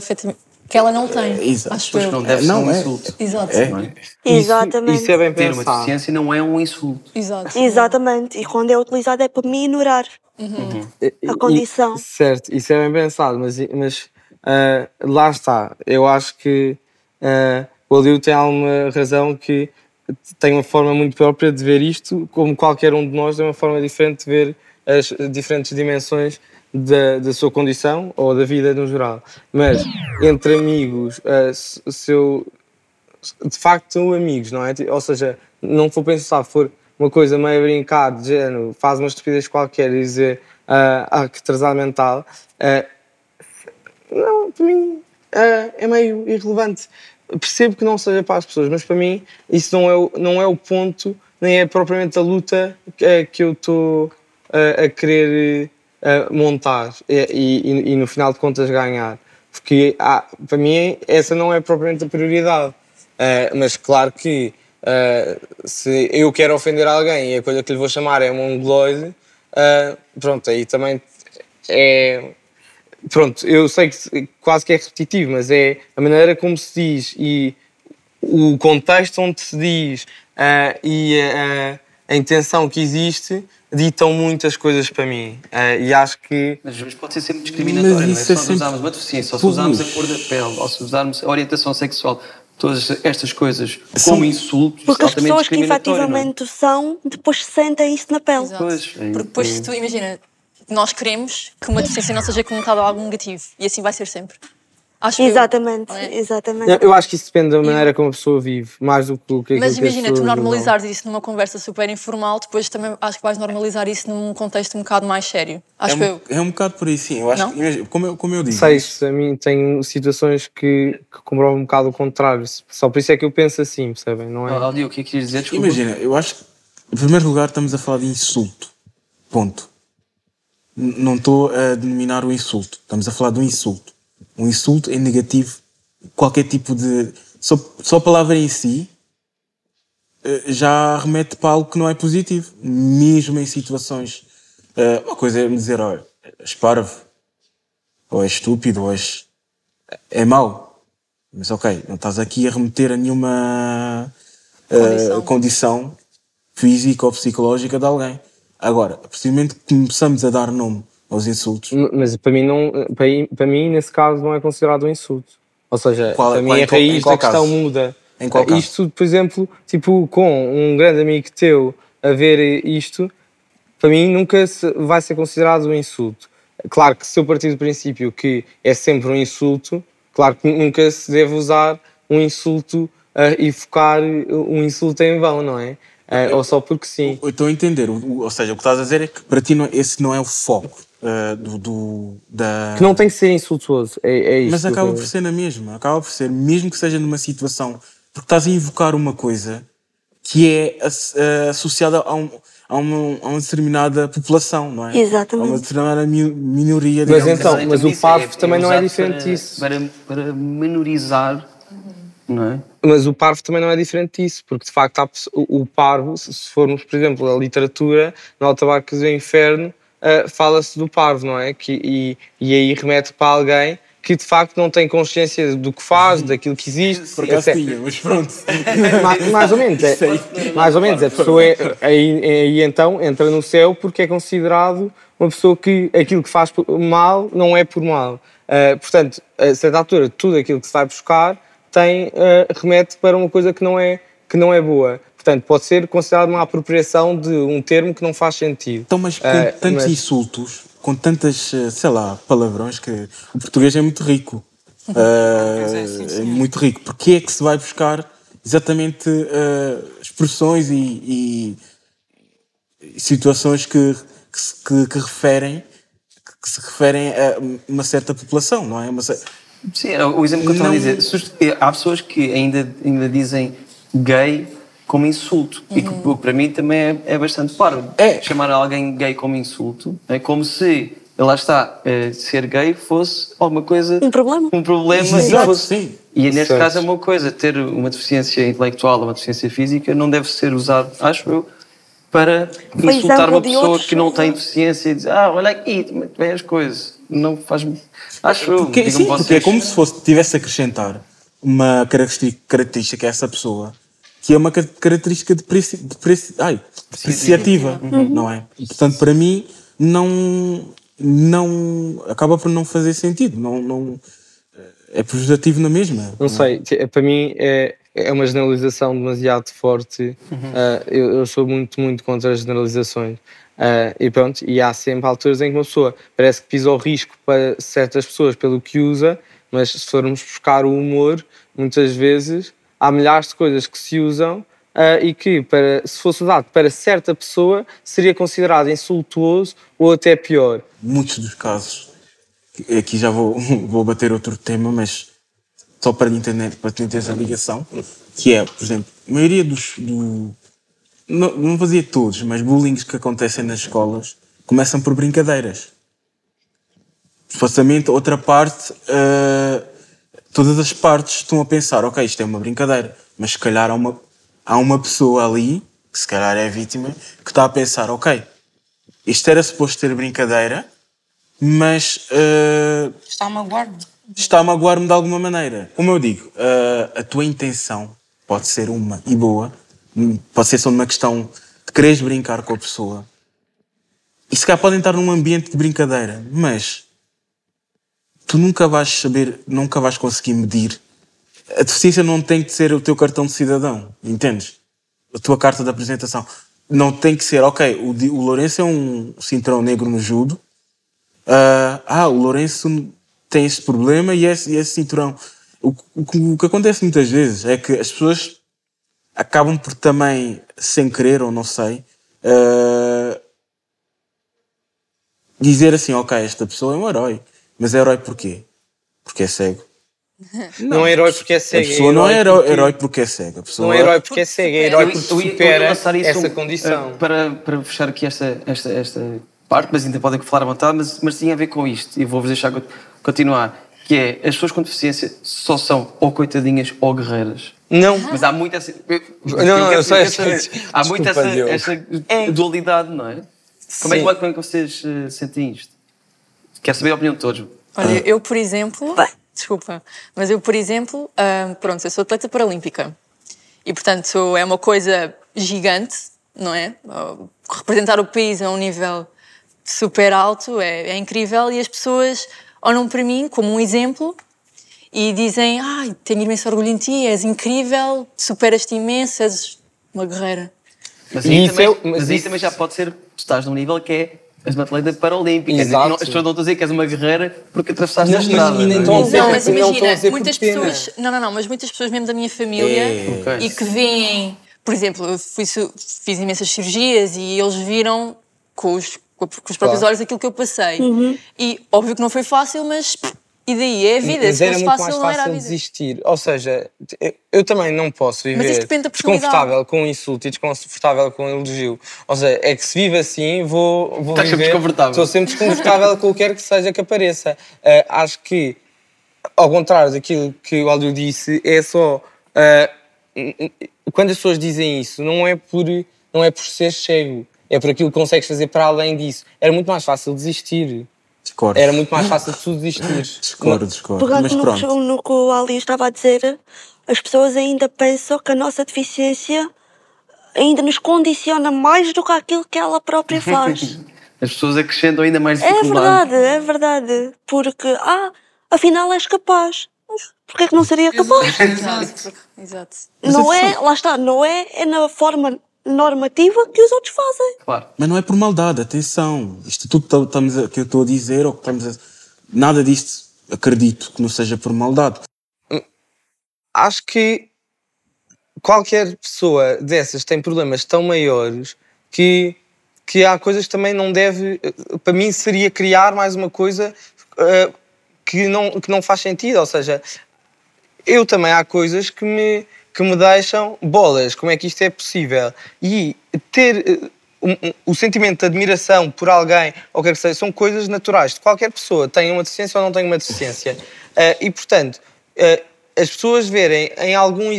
que ela não tem. Exato. Acho Pois eu. não deve ser Não, um é. insulto. Exato. É. não é? Exatamente. Isso é bem Ter uma deficiência não é um insulto. Exato. Exatamente. E quando é utilizado é para minorar E- a condição. e- certo, isso é bem pensado, mas, mas ah, lá está. Eu acho que ah, o Aliu tem alguma razão que tem uma forma muito própria de ver isto, como qualquer um de nós tem uma forma diferente de ver as diferentes dimensões da, da sua condição ou da vida no geral. Mas entre amigos, eu de facto são amigos, não é? Ou seja, não for pensar, for uma coisa meio brincar, de género, faz uma estupidez qualquer e dizer ah, ah, que atrasado mental, ah, não, para mim ah, é meio irrelevante. Percebo que não seja para as pessoas, mas para mim isso não é o, não é o ponto, nem é propriamente a luta que, eh, que eu estou ah, a querer ah, montar e, e- e no final de contas ganhar. Porque ah, para mim essa não é propriamente a prioridade. Ah, mas claro que ah, se eu quero ofender alguém e a coisa que lhe vou chamar é mongoloide, ah, pronto, aí também é. Pronto, eu sei que se- quase que é repetitivo, mas é a maneira como se diz e o contexto onde se diz ah, e a, a intenção que existe ditam muitas coisas para mim. Ah, e acho que. Mas, mas pode ser sempre discriminatório, Mas não é? isso Se é nós usarmos uma deficiência, ou se usarmos a cor da pele, ou se usarmos a orientação sexual, todas estas coisas São- como insultos, Porque isso é as altamente pessoas que é? efetivamente são, depois sentem isso na pele. Pois, é- Porque depois, é- tu imagina, nós queremos que uma deficiência não seja conotada a algo negativo. E assim vai ser sempre. Acho eu, Exatamente, não é? exatamente. Eu, eu acho que isso depende da maneira como a pessoa vive, mais do que o que Mas aquilo que as imagina, tu normalizares isso numa conversa super informal, depois também acho que vais normalizar isso num contexto um bocado mais sério. Acho é, que um, eu. é um bocado por aí, sim. Eu acho que, como, eu, como eu digo, Sei, isso a mim tem situações que, que comprovam um bocado o contrário. Só por isso é que eu penso assim, percebem? Não é? Aldi, o que é que querias dizer? Desculpa. Imagina, eu acho que, em primeiro lugar, estamos a falar de insulto. Ponto. Não estou a denominar o insulto. Estamos a falar de um insulto. Um insulto é negativo. Qualquer tipo de. Só, só a palavra em si eh, já remete para algo que não é positivo. Mesmo em situações. eh, Uma coisa é me dizer, olha, és parvo, ou és estúpido, ou és. É mau. Mas ok, não estás aqui a remeter a nenhuma eh, Condição. condição física ou psicológica de alguém. Agora, a partir do momento que começamos a dar nome aos insultos, Mas para mim, não, para, para mim, nesse caso, não é considerado um insulto. Ou seja, Qual- para mim qual- a raiz da questão muda. Em qual caso? Isto, por exemplo, tipo, com um grande amigo teu a ver isto, para mim nunca vai ser considerado um insulto. Claro que se eu partir do princípio que é sempre um insulto, claro que nunca se deve usar um insulto e focar um insulto em vão, não é? Ah, ou só porque sim. eu estou a entender. Ou seja, o que estás a dizer é que para ti não- esse não é o foco eh, do, do- da. Que não tem que ser insultuoso, é, é isto. Mas que eu acaba quero- por ser na mesma, acaba por ser, mesmo que seja numa situação, porque estás a invocar uma coisa que é eh, associada a, um- a uma, a uma determinada população, não é? Exatamente. A uma determinada mi- minoria, Mas digamos então, assim. mas o Isso parvo também não é diferente para, disso. Para, para menorizar, é? Mas o parvo também não é diferente disso, porque de facto há o parvo, se formos, por exemplo, a literatura, no Alta Barcas do Inferno, ah, fala-se do parvo, não é? Que, e, e aí remete para alguém que de facto não tem consciência do que faz, daquilo que existe. Por acaso Até- tinha, mas pronto. (laughs) Ma- mais ou menos, é, mais ou menos. A pessoa é, aí, aí então entra no céu porque é considerado uma pessoa que aquilo que faz por- mal não é por mal. Uh, portanto, a certa altura, tudo aquilo que se vai buscar tem, uh, remete para uma coisa que não, é, que não é boa. Portanto, pode ser considerado uma apropriação de um termo que não faz sentido. Então, mas com Uh, tantos mas- insultos, com tantas, eh, sei lá, palavrões, que o português é muito rico. (laughs) Eh, é, muito rico. Porque é que se vai buscar exatamente expressões e, e- situações que, que, se- que- que referem que se referem a uma certa população, não é? Uma Sim, é o exemplo que eu estava a dizer. Há pessoas que ainda, ainda dizem gay como insulto. E que Uhum. para mim também é, é bastante parvo. Chamar alguém gay como insulto é como se, lá está, eh, ser gay fosse alguma coisa. Um problema. Um problema. e Exato, fosse- sim. E neste Certo. caso é uma coisa, ter uma deficiência intelectual ou uma deficiência física não deve ser usado, acho eu, para Foi insultar uma de pessoa outros- que não tem deficiência e dizer, ah, olha aqui, vem as coisas. Não faz. Acho. Porque, digam-me sim, porque é como se fosse, tivesse a acrescentar uma característica, característica a essa pessoa que é uma ca- característica depreci, depreci, ai, depreciativa, Uhum. não é? E, portanto, para mim, não, não. acaba por não fazer sentido. Não, não, é prejudicativo na mesma. Não sei, que- para mim é, é uma generalização demasiado forte. Ah, eu, eu sou muito, muito contra as generalizações. Ah, e pronto, e há sempre alturas em que uma pessoa parece que pisa o risco para certas pessoas pelo que usa, mas se formos buscar o humor, muitas vezes há milhares de coisas que se usam ah, e que, para, se fosse usado para certa pessoa, seria considerado insultuoso ou até pior. muitos dos casos, aqui já vou, (laughs) vou bater outro tema, mas só para entender, para tu entenderes a ligação, que é, por exemplo, a maioria dos. Do, não, não dizer todos, mas bullying que acontecem nas escolas começam por brincadeiras. Supostamente, outra parte, ah, todas as partes estão a pensar, ok, isto é uma brincadeira, mas se calhar há uma, há uma pessoa ali, que se calhar é a vítima, que está a pensar, ok, isto era suposto ter brincadeira, mas ah, Está a magoar-me. Está a magoar-me de alguma maneira. Como eu digo, ah, a tua intenção pode ser uma e boa, hum, pode ser só uma questão de quereres brincar com a pessoa. E se calhar podem estar num ambiente de brincadeira, mas tu nunca vais saber, nunca vais conseguir medir. A deficiência não tem que ser o teu cartão de cidadão, entendes? A tua carta de apresentação. Não tem que ser, ok, o, o Lourenço é um cinturão negro no judo, ah, ah, o Lourenço tem esse problema e esse, esse cinturão. O, o que- o que acontece muitas vezes é que as pessoas acabam por também, sem querer ou não sei, ah, dizer assim: ok, esta pessoa é um herói. Mas é herói porquê? Porque é cego. Não, é herói porque é A cego. pessoa não é herói, porque- herói porque é cega. A pessoa Não é herói porque é cego, é herói porque eu eu supera essa eh, condição. Para, para fechar aqui esta, esta, esta parte, mas ainda podem falar à vontade, mas, mas tinha a ver com isto, e vou-vos deixar co- continuar, que é, as pessoas com deficiência só são ou coitadinhas ou guerreiras. Não. Mas há muito essa... eu- Não, não, eu quero eu saber. sei. Há muito Desculpa, essa, essa dualidade, não é? Como é, que, como é que vocês eh, sentem isto? Quero saber a opinião de todos. Olha, eu, por exemplo. Desculpa, mas eu, por exemplo, ah, pronto, eu sou atleta paralímpica. E, portanto, é uma coisa gigante, não é? Ah, Representar o país a um nível super alto é, é incrível e as pessoas olham para mim como um exemplo e dizem: Ai, tenho imenso orgulho em ti, és incrível, superas-te imenso, és uma guerreira. Mas aí, Isso também, é- mas mas aí isso- também já pode ser, tu estás num nível que é és uma atleta paralímpica. Exato. Não- As pessoas não estão a dizer que és uma guerreira porque atravessaste Não, a mas estrada. não é? Não, mas Não estão a imagina, dizer muitas pessoas. Não, não, não, mas muitas pessoas mesmo da minha família É. Ok. e que veem. Por exemplo, eu fui fiz imensas cirurgias e eles viram com os, com os próprios Claro. olhos aquilo que eu passei. E óbvio que não foi fácil, mas. E daí? É a vida. Mas Se era fosse muito fácil, mais não era a fácil vida. desistir. Ou seja, eu, também não posso Mas viver isto depende da personalidade. desconfortável com insulto e desconfortável com elogio. Ou seja, é que se vive assim, vou, vou Estás sempre viver... desconfortável. Estou sempre desconfortável com o que quer que seja que apareça. Ah, acho que, ao contrário daquilo que o Aldo disse, é só... n- quando as pessoas dizem isso, não é por, não é por ser cego. É por aquilo que consegues fazer para além disso. Era muito mais fácil desistir. Discordo. Era muito mais fácil tu desistir. Discordo, discordo. Pegando Mas no, pronto. que- no que o Ali estava a dizer, as pessoas ainda pensam que a nossa deficiência ainda nos condiciona mais do que aquilo que ela própria (laughs) faz. As pessoas acrescentam ainda mais é dificuldade. verdade, é verdade. Porque, ah, afinal és capaz. Porquê que não seria capaz? Exato. Exato. Não é, lá está, não é, é na forma normativa que os outros fazem. Mas não é por maldade, atenção. Isto tudo que estamos a- que eu estou a dizer, ou que estamos a... nada disto acredito que não seja por maldade. acho que qualquer pessoa dessas tem problemas tão maiores que, que há coisas que também não deve. Para mim, seria criar mais uma coisa eh, que, não, que não faz sentido. Ou seja, eu também há coisas que me, que me deixam bolas. Como é que isto é possível? E ter. eh, o sentimento de admiração por alguém, ou quer que seja, são coisas naturais de qualquer pessoa, tenha uma deficiência ou não tenha uma deficiência. Eh, e, portanto, eh, as pessoas verem em algum,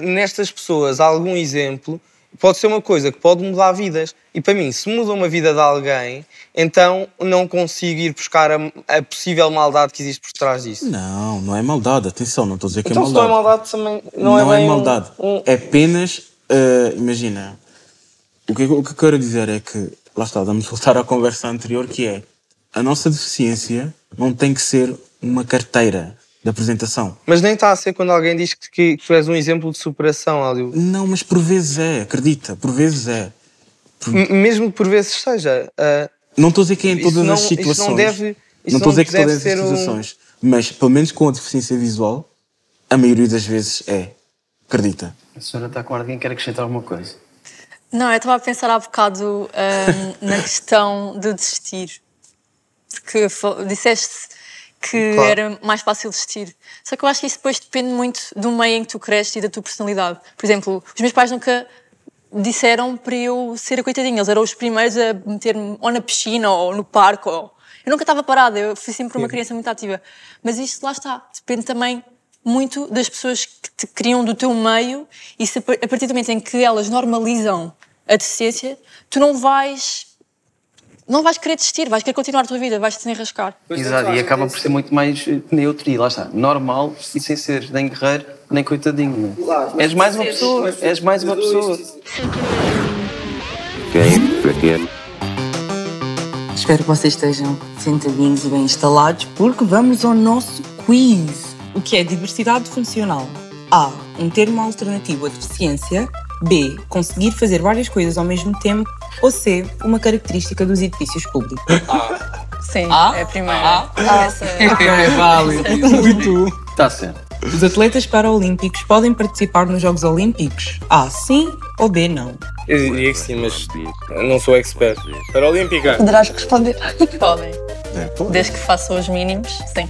nestas pessoas algum exemplo pode ser uma coisa que pode mudar vidas. E para mim, se muda uma vida de alguém, então não consigo ir buscar a, a possível maldade que existe por trás disso. Não, não é maldade, atenção, não estou a dizer que Então, é se não é maldade. maldade, também não, é bem um- maldade. um- É apenas, eh, imagina, o que, o que eu quero dizer é que, lá está, vamos voltar à conversa anterior, que é, a nossa deficiência não tem que ser uma carteira de apresentação. Mas nem está a ser quando alguém diz que, que tu és um exemplo de superação, Hélio. Não, mas por vezes é, acredita, por vezes é. M- Mesmo que por vezes seja. ah, Não estou a dizer que é em Isso todas não- as isso situações. não deve- isso não estou a dizer que deve todas as ser um- situações. Mas, pelo menos com a deficiência visual, a maioria das vezes é. Acredita. A senhora está com alguém que quer acrescentar alguma coisa? Não, eu estava a pensar há bocado ahm, na questão de desistir. Porque disseste que Claro. era mais fácil desistir. Só que eu acho que isso depois depende muito do meio em que tu cresces e da tua personalidade. Por exemplo, os meus pais nunca disseram para eu ser a coitadinha. Eles eram os primeiros a meter-me ou na piscina ou no parque. Ou... Eu nunca estava parada, eu fui sempre uma criança muito ativa. Mas isto lá está, depende também muito das pessoas que te criam do teu meio e se a partir do momento em que elas normalizam a deficiência, tu não vais não vais querer desistir, vais querer continuar a tua vida, vais te desenrascar. Exato, e acaba por ser muito mais eh, neutro e lá está, normal e sem ser nem guerreiro nem coitadinho. É? Claro, mas és mais uma pessoa, és mais uma pessoa. Game begin. Espero que vocês estejam sentadinhos e bem instalados, porque vamos ao nosso quiz. O que é diversidade funcional? A. Um termo alternativo à deficiência. B. Conseguir fazer várias coisas ao mesmo tempo. Ou C. Uma característica dos edifícios públicos. Sim, Ah? é a primeira. Ah? Essa- (laughs) É válido. E tu? Está certo. Os atletas paraolímpicos podem participar nos Jogos Olímpicos? A. Sim ou B. Não? Eu diria que sim, mas não sou expert. Paralímpica. Poderás responder. Podem. Desde que façam os mínimos, sim.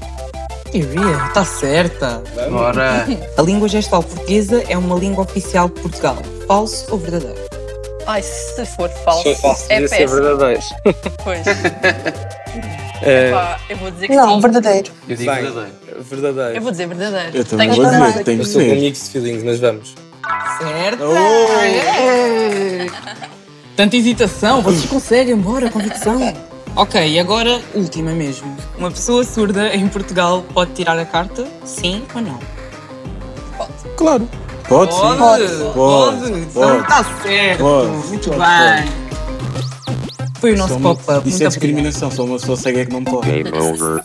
Iria, está certa. Bora. (laughs) A língua gestual portuguesa é uma língua oficial de Portugal. Falso ou verdadeiro? Ai, se for falso, Se for falso, é ser péssimo. verdadeiro. Pois. É. (laughs) Epá, eu vou dizer que Não, sim. verdadeiro. Eu digo verdadeiro. Verdadeiro. Eu vou dizer verdadeiro. Eu também Tenho vou que dizer, tenho Eu que estou com ser. mixed feelings, mas vamos. Certo. Oh! É. Tanta hesitação, vocês conseguem, bora, convicção. Ok, e agora, última mesmo. Uma pessoa surda em Portugal pode tirar a carta? Sim ou não? Claro. Pode, sim. Pode, Pode. pode. Então pode. está certo. Pode. Muito Pode, bem. Foi o nosso pop-up. Isso Muito é discriminação, só uma pessoa cega é que não pode. Game over.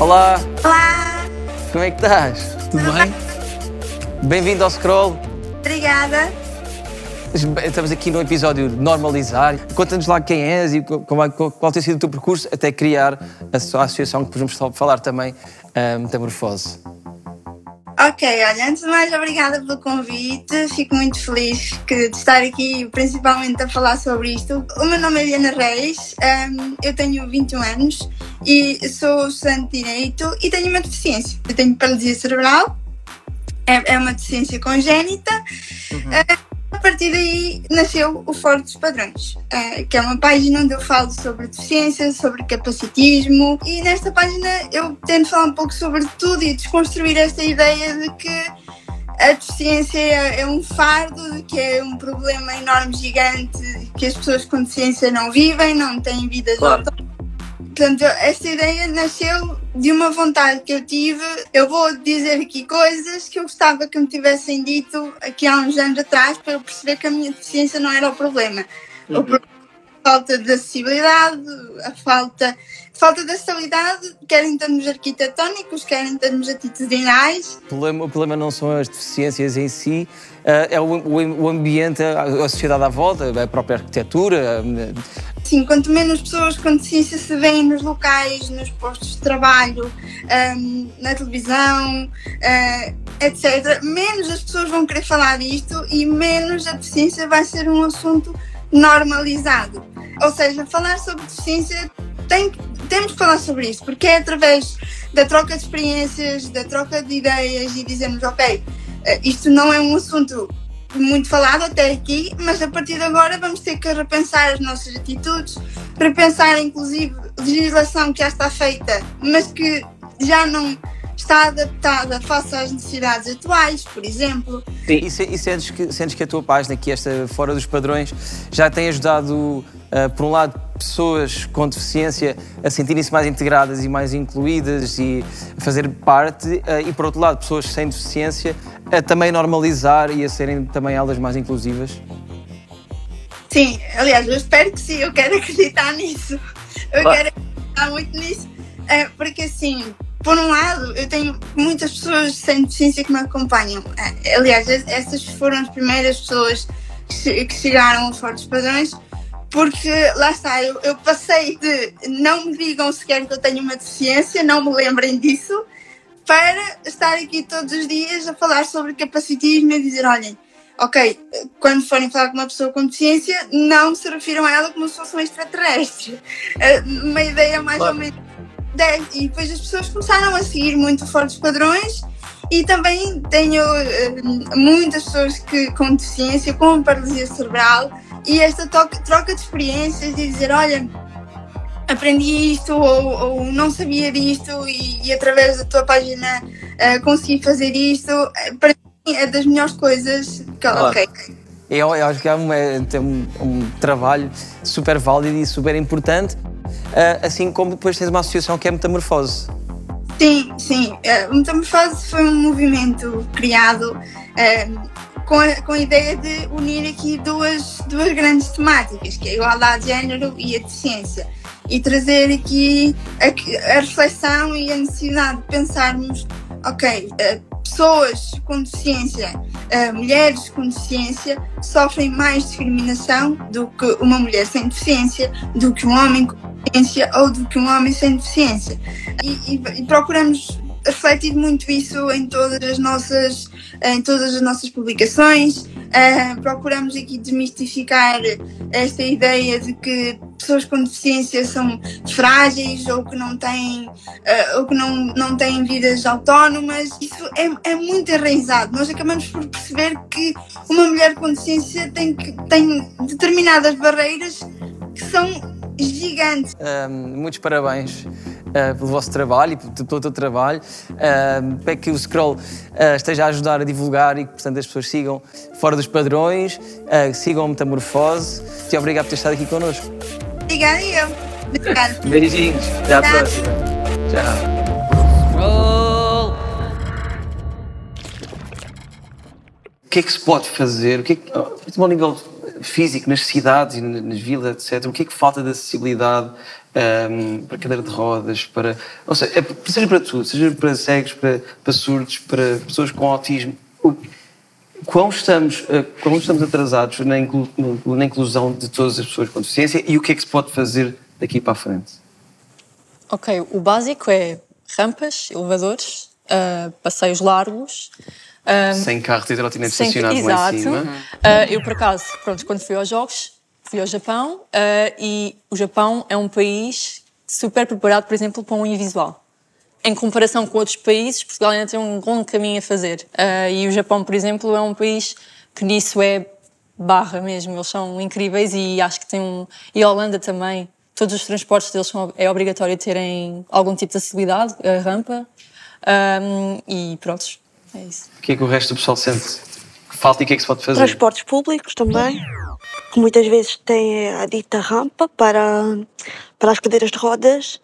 Olá, como é que estás? Tudo bem? Bem-vindo ao Scroll. obrigada. Estamos aqui no episódio de Normalizar. Conta-nos lá quem és e qual, é- qual tem sido o teu percurso até criar a associação que vamos falar também, a Metamorfose. Ok, olha, antes de mais, obrigada pelo convite. Fico muito feliz que, de estar aqui, principalmente a falar sobre isto. O meu nome é Diana Reis, hum, eu tenho 21 anos e sou estudante de Direito e tenho uma deficiência. Eu tenho paralisia cerebral, é, é uma deficiência congénita. Ah, a partir daí nasceu o Fora dos Padrões, ah, que é uma página onde eu falo sobre deficiência, sobre capacitismo e nesta página eu tento falar um pouco sobre tudo e desconstruir esta ideia de que a deficiência é, é um fardo, de que é um problema enorme, gigante, que as pessoas com deficiência não vivem, não têm vidas Claro. autónomas. Portanto, esta ideia nasceu de uma vontade que eu tive. Eu vou dizer aqui coisas que eu gostava que me tivessem dito aqui há uns anos atrás para eu perceber que a minha deficiência não era o problema. O problema é a falta de acessibilidade, a falta, falta de estabilidade, quer em termos arquitetónicos, quer em termos atitudinais. O problema, o problema não são as deficiências em si, eh, é o, o- o ambiente, a, sociedade à volta, a própria arquitetura. eh, Sim, quanto menos pessoas com deficiência se veem nos locais, nos postos de trabalho, ahm, na televisão, ah, etc., menos as pessoas vão querer falar disto e menos a deficiência vai ser um assunto normalizado. Ou seja, falar sobre deficiência tem, que- temos que falar sobre isso, porque é através da troca de experiências, da troca de ideias e dizermos, ok, eh, isto não é um assunto muito falado até aqui, mas a partir de agora vamos ter que repensar as nossas atitudes, repensar inclusive legislação que já está feita, mas que já não está adaptada face às necessidades atuais, por exemplo. E, se- e sentes, que, sentes que a tua página, que esta Fora dos Padrões, já tem ajudado, ah, por um lado, pessoas com deficiência a sentirem-se mais integradas e mais incluídas e a fazer parte, ah, e por outro lado, pessoas sem deficiência a também normalizar e a serem também elas mais inclusivas? Sim, aliás, eu espero que sim, eu quero (laughs) acreditar nisso. Eu Claro. quero acreditar muito nisso, eh, porque assim, por um lado, eu tenho muitas pessoas sem deficiência que me acompanham. Eh, Aliás, es- essas foram as primeiras pessoas que che- que chegaram aos fortes padrões, porque lá está, eu, eu passei de não me digam sequer que eu tenho uma deficiência, não me lembrem disso, para estar aqui todos os dias a falar sobre capacitismo e dizer, olhem, ok, quando forem falar com uma pessoa com deficiência, não se refiram a ela como se fosse um extraterrestre. Eh, Uma ideia mais ou menos. E depois as pessoas começaram a seguir muito fortes padrões e também tenho eh, muitas pessoas que, com deficiência, com paralisia cerebral, e esta toca- troca de experiências e dizer, olha, aprendi isto ou, ou não sabia disto e, e através da tua página eh, consegui fazer isto, eh, para mim é das melhores coisas que, ok, Eu, eu acho que é um, é- um, um trabalho super válido e super importante, ah, assim como depois tens uma associação que é Metamorfose. Sim, sim. Eh, O Metamorfose foi um movimento criado eh, com, a, com a ideia de unir aqui duas, duas grandes temáticas, que é a igualdade de género e a deficiência. E trazer aqui a, a reflexão e a necessidade de pensarmos, ok, eh, pessoas com deficiência, eh, mulheres com deficiência, sofrem mais discriminação do que uma mulher sem deficiência, do que um homem com deficiência ou do que um homem sem deficiência. E, e- e procuramos refletir muito isso em todas as nossas em todas as nossas publicações Ah, procuramos aqui desmistificar esta ideia de que pessoas com deficiência são frágeis ou que não têm ah, ou que não, não têm vidas autónomas. Isso é, é muito enraizado. Nós acabamos por perceber que uma mulher com deficiência tem, que, tem determinadas barreiras que são gigantes. Um, muitos parabéns uh, pelo vosso trabalho e pelo pelo teu trabalho. Um, Espero que o Scroll uh, esteja a ajudar a divulgar e que, portanto, as pessoas sigam fora dos padrões, uh, sigam a Metamorfose. E obrigado por ter estado aqui connosco. Obrigada e eu. Obrigada. Beijinhos. Até à Tchau. próxima. Tchau. O que é que se pode fazer? O que é que, oh, ao nível físico, nas cidades e na- nas vilas, etc., o que é que falta de acessibilidade ahm, para cadeira de rodas, para. Ou seja, é, seja para tudo, seja para cegos, para, para surdos, para pessoas com autismo. O, quão, estamos, eh, quão estamos atrasados na, inclu- na inclusão de todas as pessoas com deficiência e o que é que se pode fazer daqui para a frente? Ok, o básico é rampas, elevadores, ah, passeios largos. Ah, Sem carros e trotinetes estacionados lá em cima. Ah, eu, por acaso, pronto, quando fui aos Jogos, fui ao Japão ah, e o Japão é um país super preparado, por exemplo, para um invisual. Em comparação com outros países, Portugal ainda tem um longo caminho a fazer. Ah, e o Japão, por exemplo, é um país que nisso é barra mesmo. Eles são incríveis e acho que tem um. E a Holanda também. Todos os transportes deles são, é obrigatório terem algum tipo de acessibilidade, a rampa. Ah, e pronto, é isso. O que é que o resto do pessoal sente que falta e o que é que se pode fazer? Transportes públicos também, que muitas vezes têm a dita rampa para, para as cadeiras de rodas,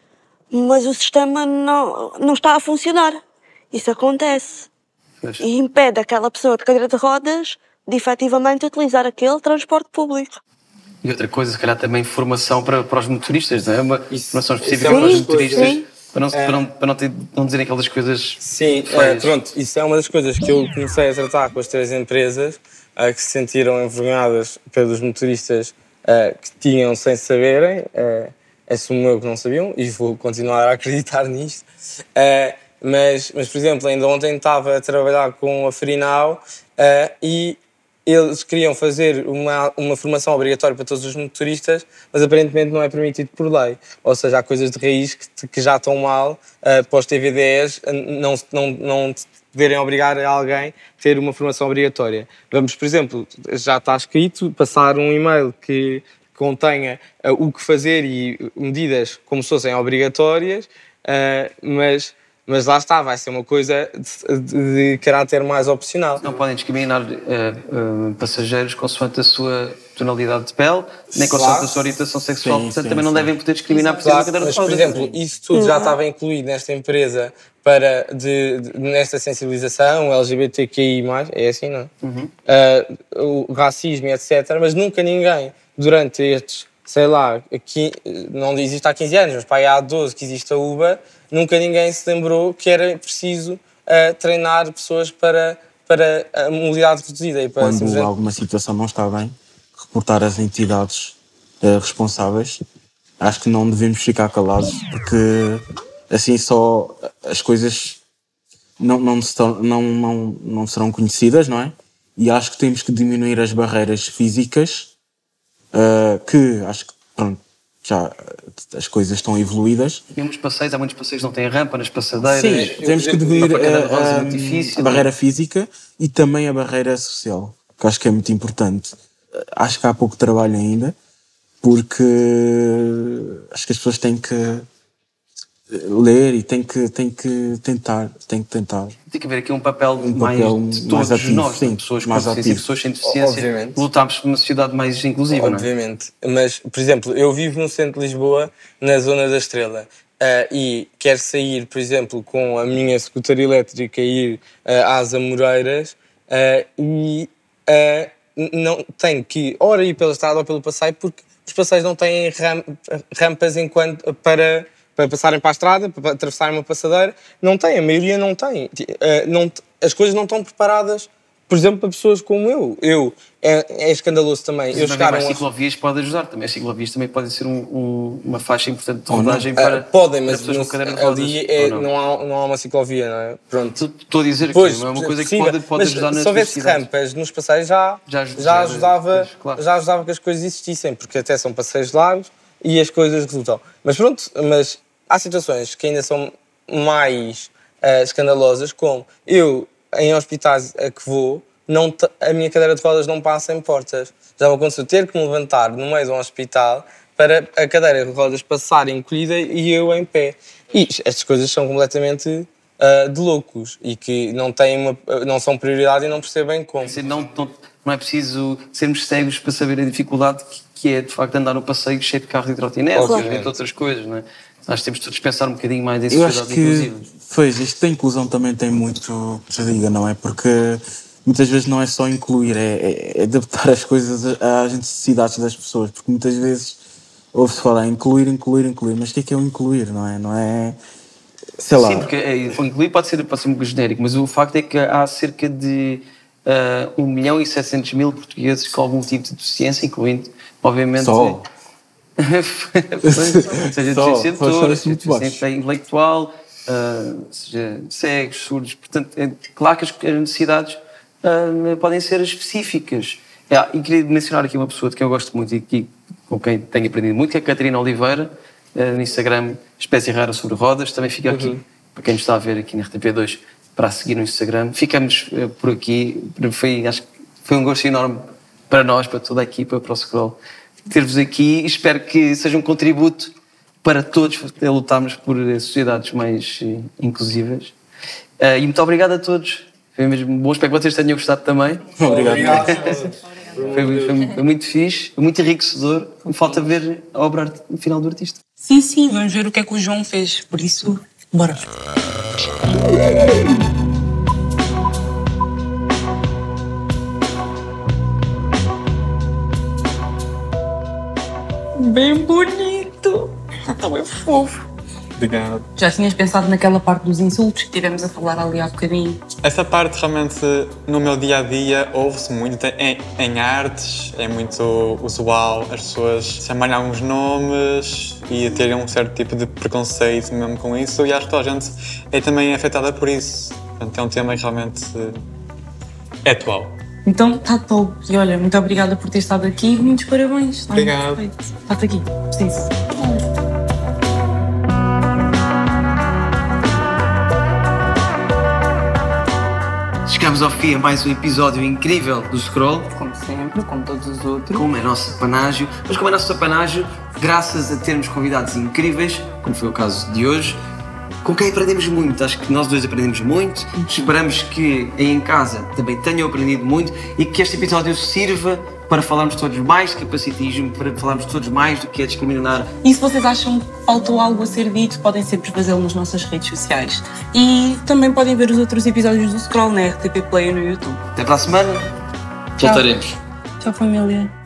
mas o sistema não, não está a funcionar. Isso acontece. E impede aquela pessoa de cadeira de rodas de efetivamente utilizar aquele transporte público. E outra coisa, se calhar também formação para, para os motoristas, não é? Uma formação específica isso é para os motoristas, coisas. Para não, É. para não, para não, ter- não dizerem aquelas coisas. Sim, é, pronto, isso é uma das coisas que eu comecei a tratar com as três empresas ah, que se sentiram envergonhadas pelos motoristas ah, que tinham sem saberem. Uh, assumo eu que não sabiam e vou continuar a acreditar nisto. Ah, mas, mas, por exemplo, ainda ontem estava a trabalhar com a Ferinal ah, e eles queriam fazer uma, uma formação obrigatória para todos os motoristas, mas aparentemente não é permitido por lei. Ou seja, há coisas de raiz que, que já estão mal uh, para os TVDs uh, não, não, não poderem obrigar a alguém a ter uma formação obrigatória. Vamos, por exemplo, já está escrito, passar um e-mail que contenha uh, o que fazer e medidas como se fossem obrigatórias, uh, mas mas lá está, vai ser uma coisa de, de, de caráter mais opcional. Não podem discriminar uh, uh, passageiros consoante a sua tonalidade de pele, nem consoante Claro. a sua orientação sexual. Sim, Portanto, sim, também não sim. devem poder discriminar por Claro, uma cadeira mas, de por rodas. exemplo, isso tudo já estava incluído nesta empresa para de, de- nesta sensibilização, LGBTQI+, é assim, não é? Uhum. Uh, o racismo, etc. Mas nunca ninguém, durante estes, sei lá, aqui, não existe há 15 anos, mas pá, há 12 que existe a UBA, nunca ninguém se lembrou que era preciso uh, treinar pessoas para, para a mobilidade reduzida. E para Quando simplesmente- alguma situação não está bem, reportar às entidades eh, responsáveis. Acho que não devemos ficar calados, porque assim só as coisas não, não, tor- não, não, não serão conhecidas, não é? E acho que temos que diminuir as barreiras físicas, eh, que acho que pronto, já eh, as coisas estão evoluídas. Muitos passeios, há muitos passeios que não têm rampa nas passadeiras. Sim, temos que diminuir cadeira de a, é a- difícil. a barreira física e também a barreira social, que acho que é muito importante. Acho que há pouco trabalho ainda, porque acho que as pessoas têm que ler e têm que, têm que tentar, têm que tentar. Tem que haver aqui um papel, Um mais papel de mais todos ativo, nós, sim, pessoas com mais deficiência, ativo. pessoas sem deficiência, Obviamente. lutarmos por uma sociedade mais inclusiva, não é? Obviamente. Mas, por exemplo, eu vivo no centro de Lisboa, na zona da Estrela, ah, e quero sair, por exemplo, com a minha scooter elétrica e ir ah, às Amoreiras ah, e não tenho que ora ir pela estrada ou pelo passeio porque os passeios não têm ram- rampas enquanto, para, para passarem para a estrada, para atravessarem uma passadeira. Não tem, a maioria não tem. Não t- as coisas não estão preparadas, por exemplo, para pessoas como eu. Eu é, é escandaloso também. Mas eu chegar a mais um ciclovias pode ajudar também. As ciclovias também podem ser um- um- uma faixa importante de rodagem Ah, para, podem, para mas pessoas no- com ali é- não, não? há, não há uma ciclovia, não é? Pronto. Estou a dizer que Pois, não é uma coisa que pode, pode mas ajudar nas Se houvesse rampas nos passeios já, já, já era- ajudava, já ajudava que as coisas existissem, porque até são passeios largos e as coisas resultam. Mas pronto, mas há situações que ainda são mais ah, escandalosas, como eu, em hospitais a que vou, não a minha cadeira de rodas não passa em portas. Já me aconteceu ter que me levantar no meio de um hospital para a cadeira de rodas passar encolhida e eu em pé. E estas coisas são completamente ah, de loucos e que não, têm uma, não são prioridade e não percebem como. Não, não, não é preciso sermos cegos para saber a dificuldade que, que é, de facto, andar no passeio cheio de carros e trotinetes, Claro. obviamente outras coisas, não é? Nós temos todos de pensar um bocadinho mais em Eu acho sociedade que, inclusiva. pois, isto da inclusão também tem muito que se diga, não é? Porque muitas vezes não é só incluir, é, é- é adaptar as coisas às necessidades das pessoas, porque muitas vezes ouve-se falar incluir, incluir, incluir, mas o que é que é o incluir, não é? Não é, sei lá, Sim, porque é, incluir pode ser, pode ser um pouco genérico, mas o facto é que há cerca de ah, 1 milhão e 700 mil portugueses com algum tipo de deficiência, incluindo, obviamente. Só? Seja Só, seja intelectual, ah, seja cegos, surdos. Portanto, é claro que as necessidades ah, podem ser específicas. É, e queria mencionar aqui uma pessoa de quem eu gosto muito e que, com quem tenho aprendido muito, que é a Catarina Oliveira, ah, no Instagram Espécie Rara sobre Rodas. Também fica aqui, Uhum. para quem nos está a ver aqui na RTP2, para seguir no Instagram. Ficamos por aqui. Foi, acho que foi um gosto enorme para nós, para toda a equipa, para o Scroll, ter-vos aqui. Espero que seja um contributo para todos a lutarmos por sociedades mais eh, inclusivas. Eh, e muito obrigado a todos. Foi mesmo bom. Espero que vocês tenham gostado também. Obrigado. Obrigado. Foi, foi- foi muito fixe, foi muito enriquecedor. Falta ver a obra final do artista. Sim, sim, vamos ver o que é que o João fez. Por isso, bora. Bem bonito. Está bem fofo. Obrigado. Já tinhas pensado naquela parte dos insultos que tivemos a falar ali há bocadinho? Essa parte realmente no meu dia a dia ouve-se muito em, em artes, é muito usual as pessoas chamarem alguns nomes e terem um certo tipo de preconceito mesmo com isso, e acho que toda a gente é também afetada por isso. Portanto, é um tema que realmente é atual. Então, está top. E olha, muito obrigada por ter estado aqui e muitos parabéns. Está muito Obrigado. Está-te aqui. Preciso. Chegamos ao fim a mais um episódio incrível do Scroll. Como sempre, como todos os outros. Como é nosso panágio. Mas como é nosso panágio, graças a termos convidados incríveis, como foi o caso de hoje, com quem aprendemos muito. Acho que nós dois aprendemos muito. Esperamos que aí em casa também tenham aprendido muito e que este episódio sirva para falarmos todos mais de capacitismo, para falarmos todos mais do que é discriminar E se vocês acham que faltou algo a ser dito, podem sempre fazê-lo nas nossas redes sociais. E também podem ver os outros episódios do Scroll na RTP Play no YouTube. Até para a semana. Tchau. Voltaremos. Tchau, família.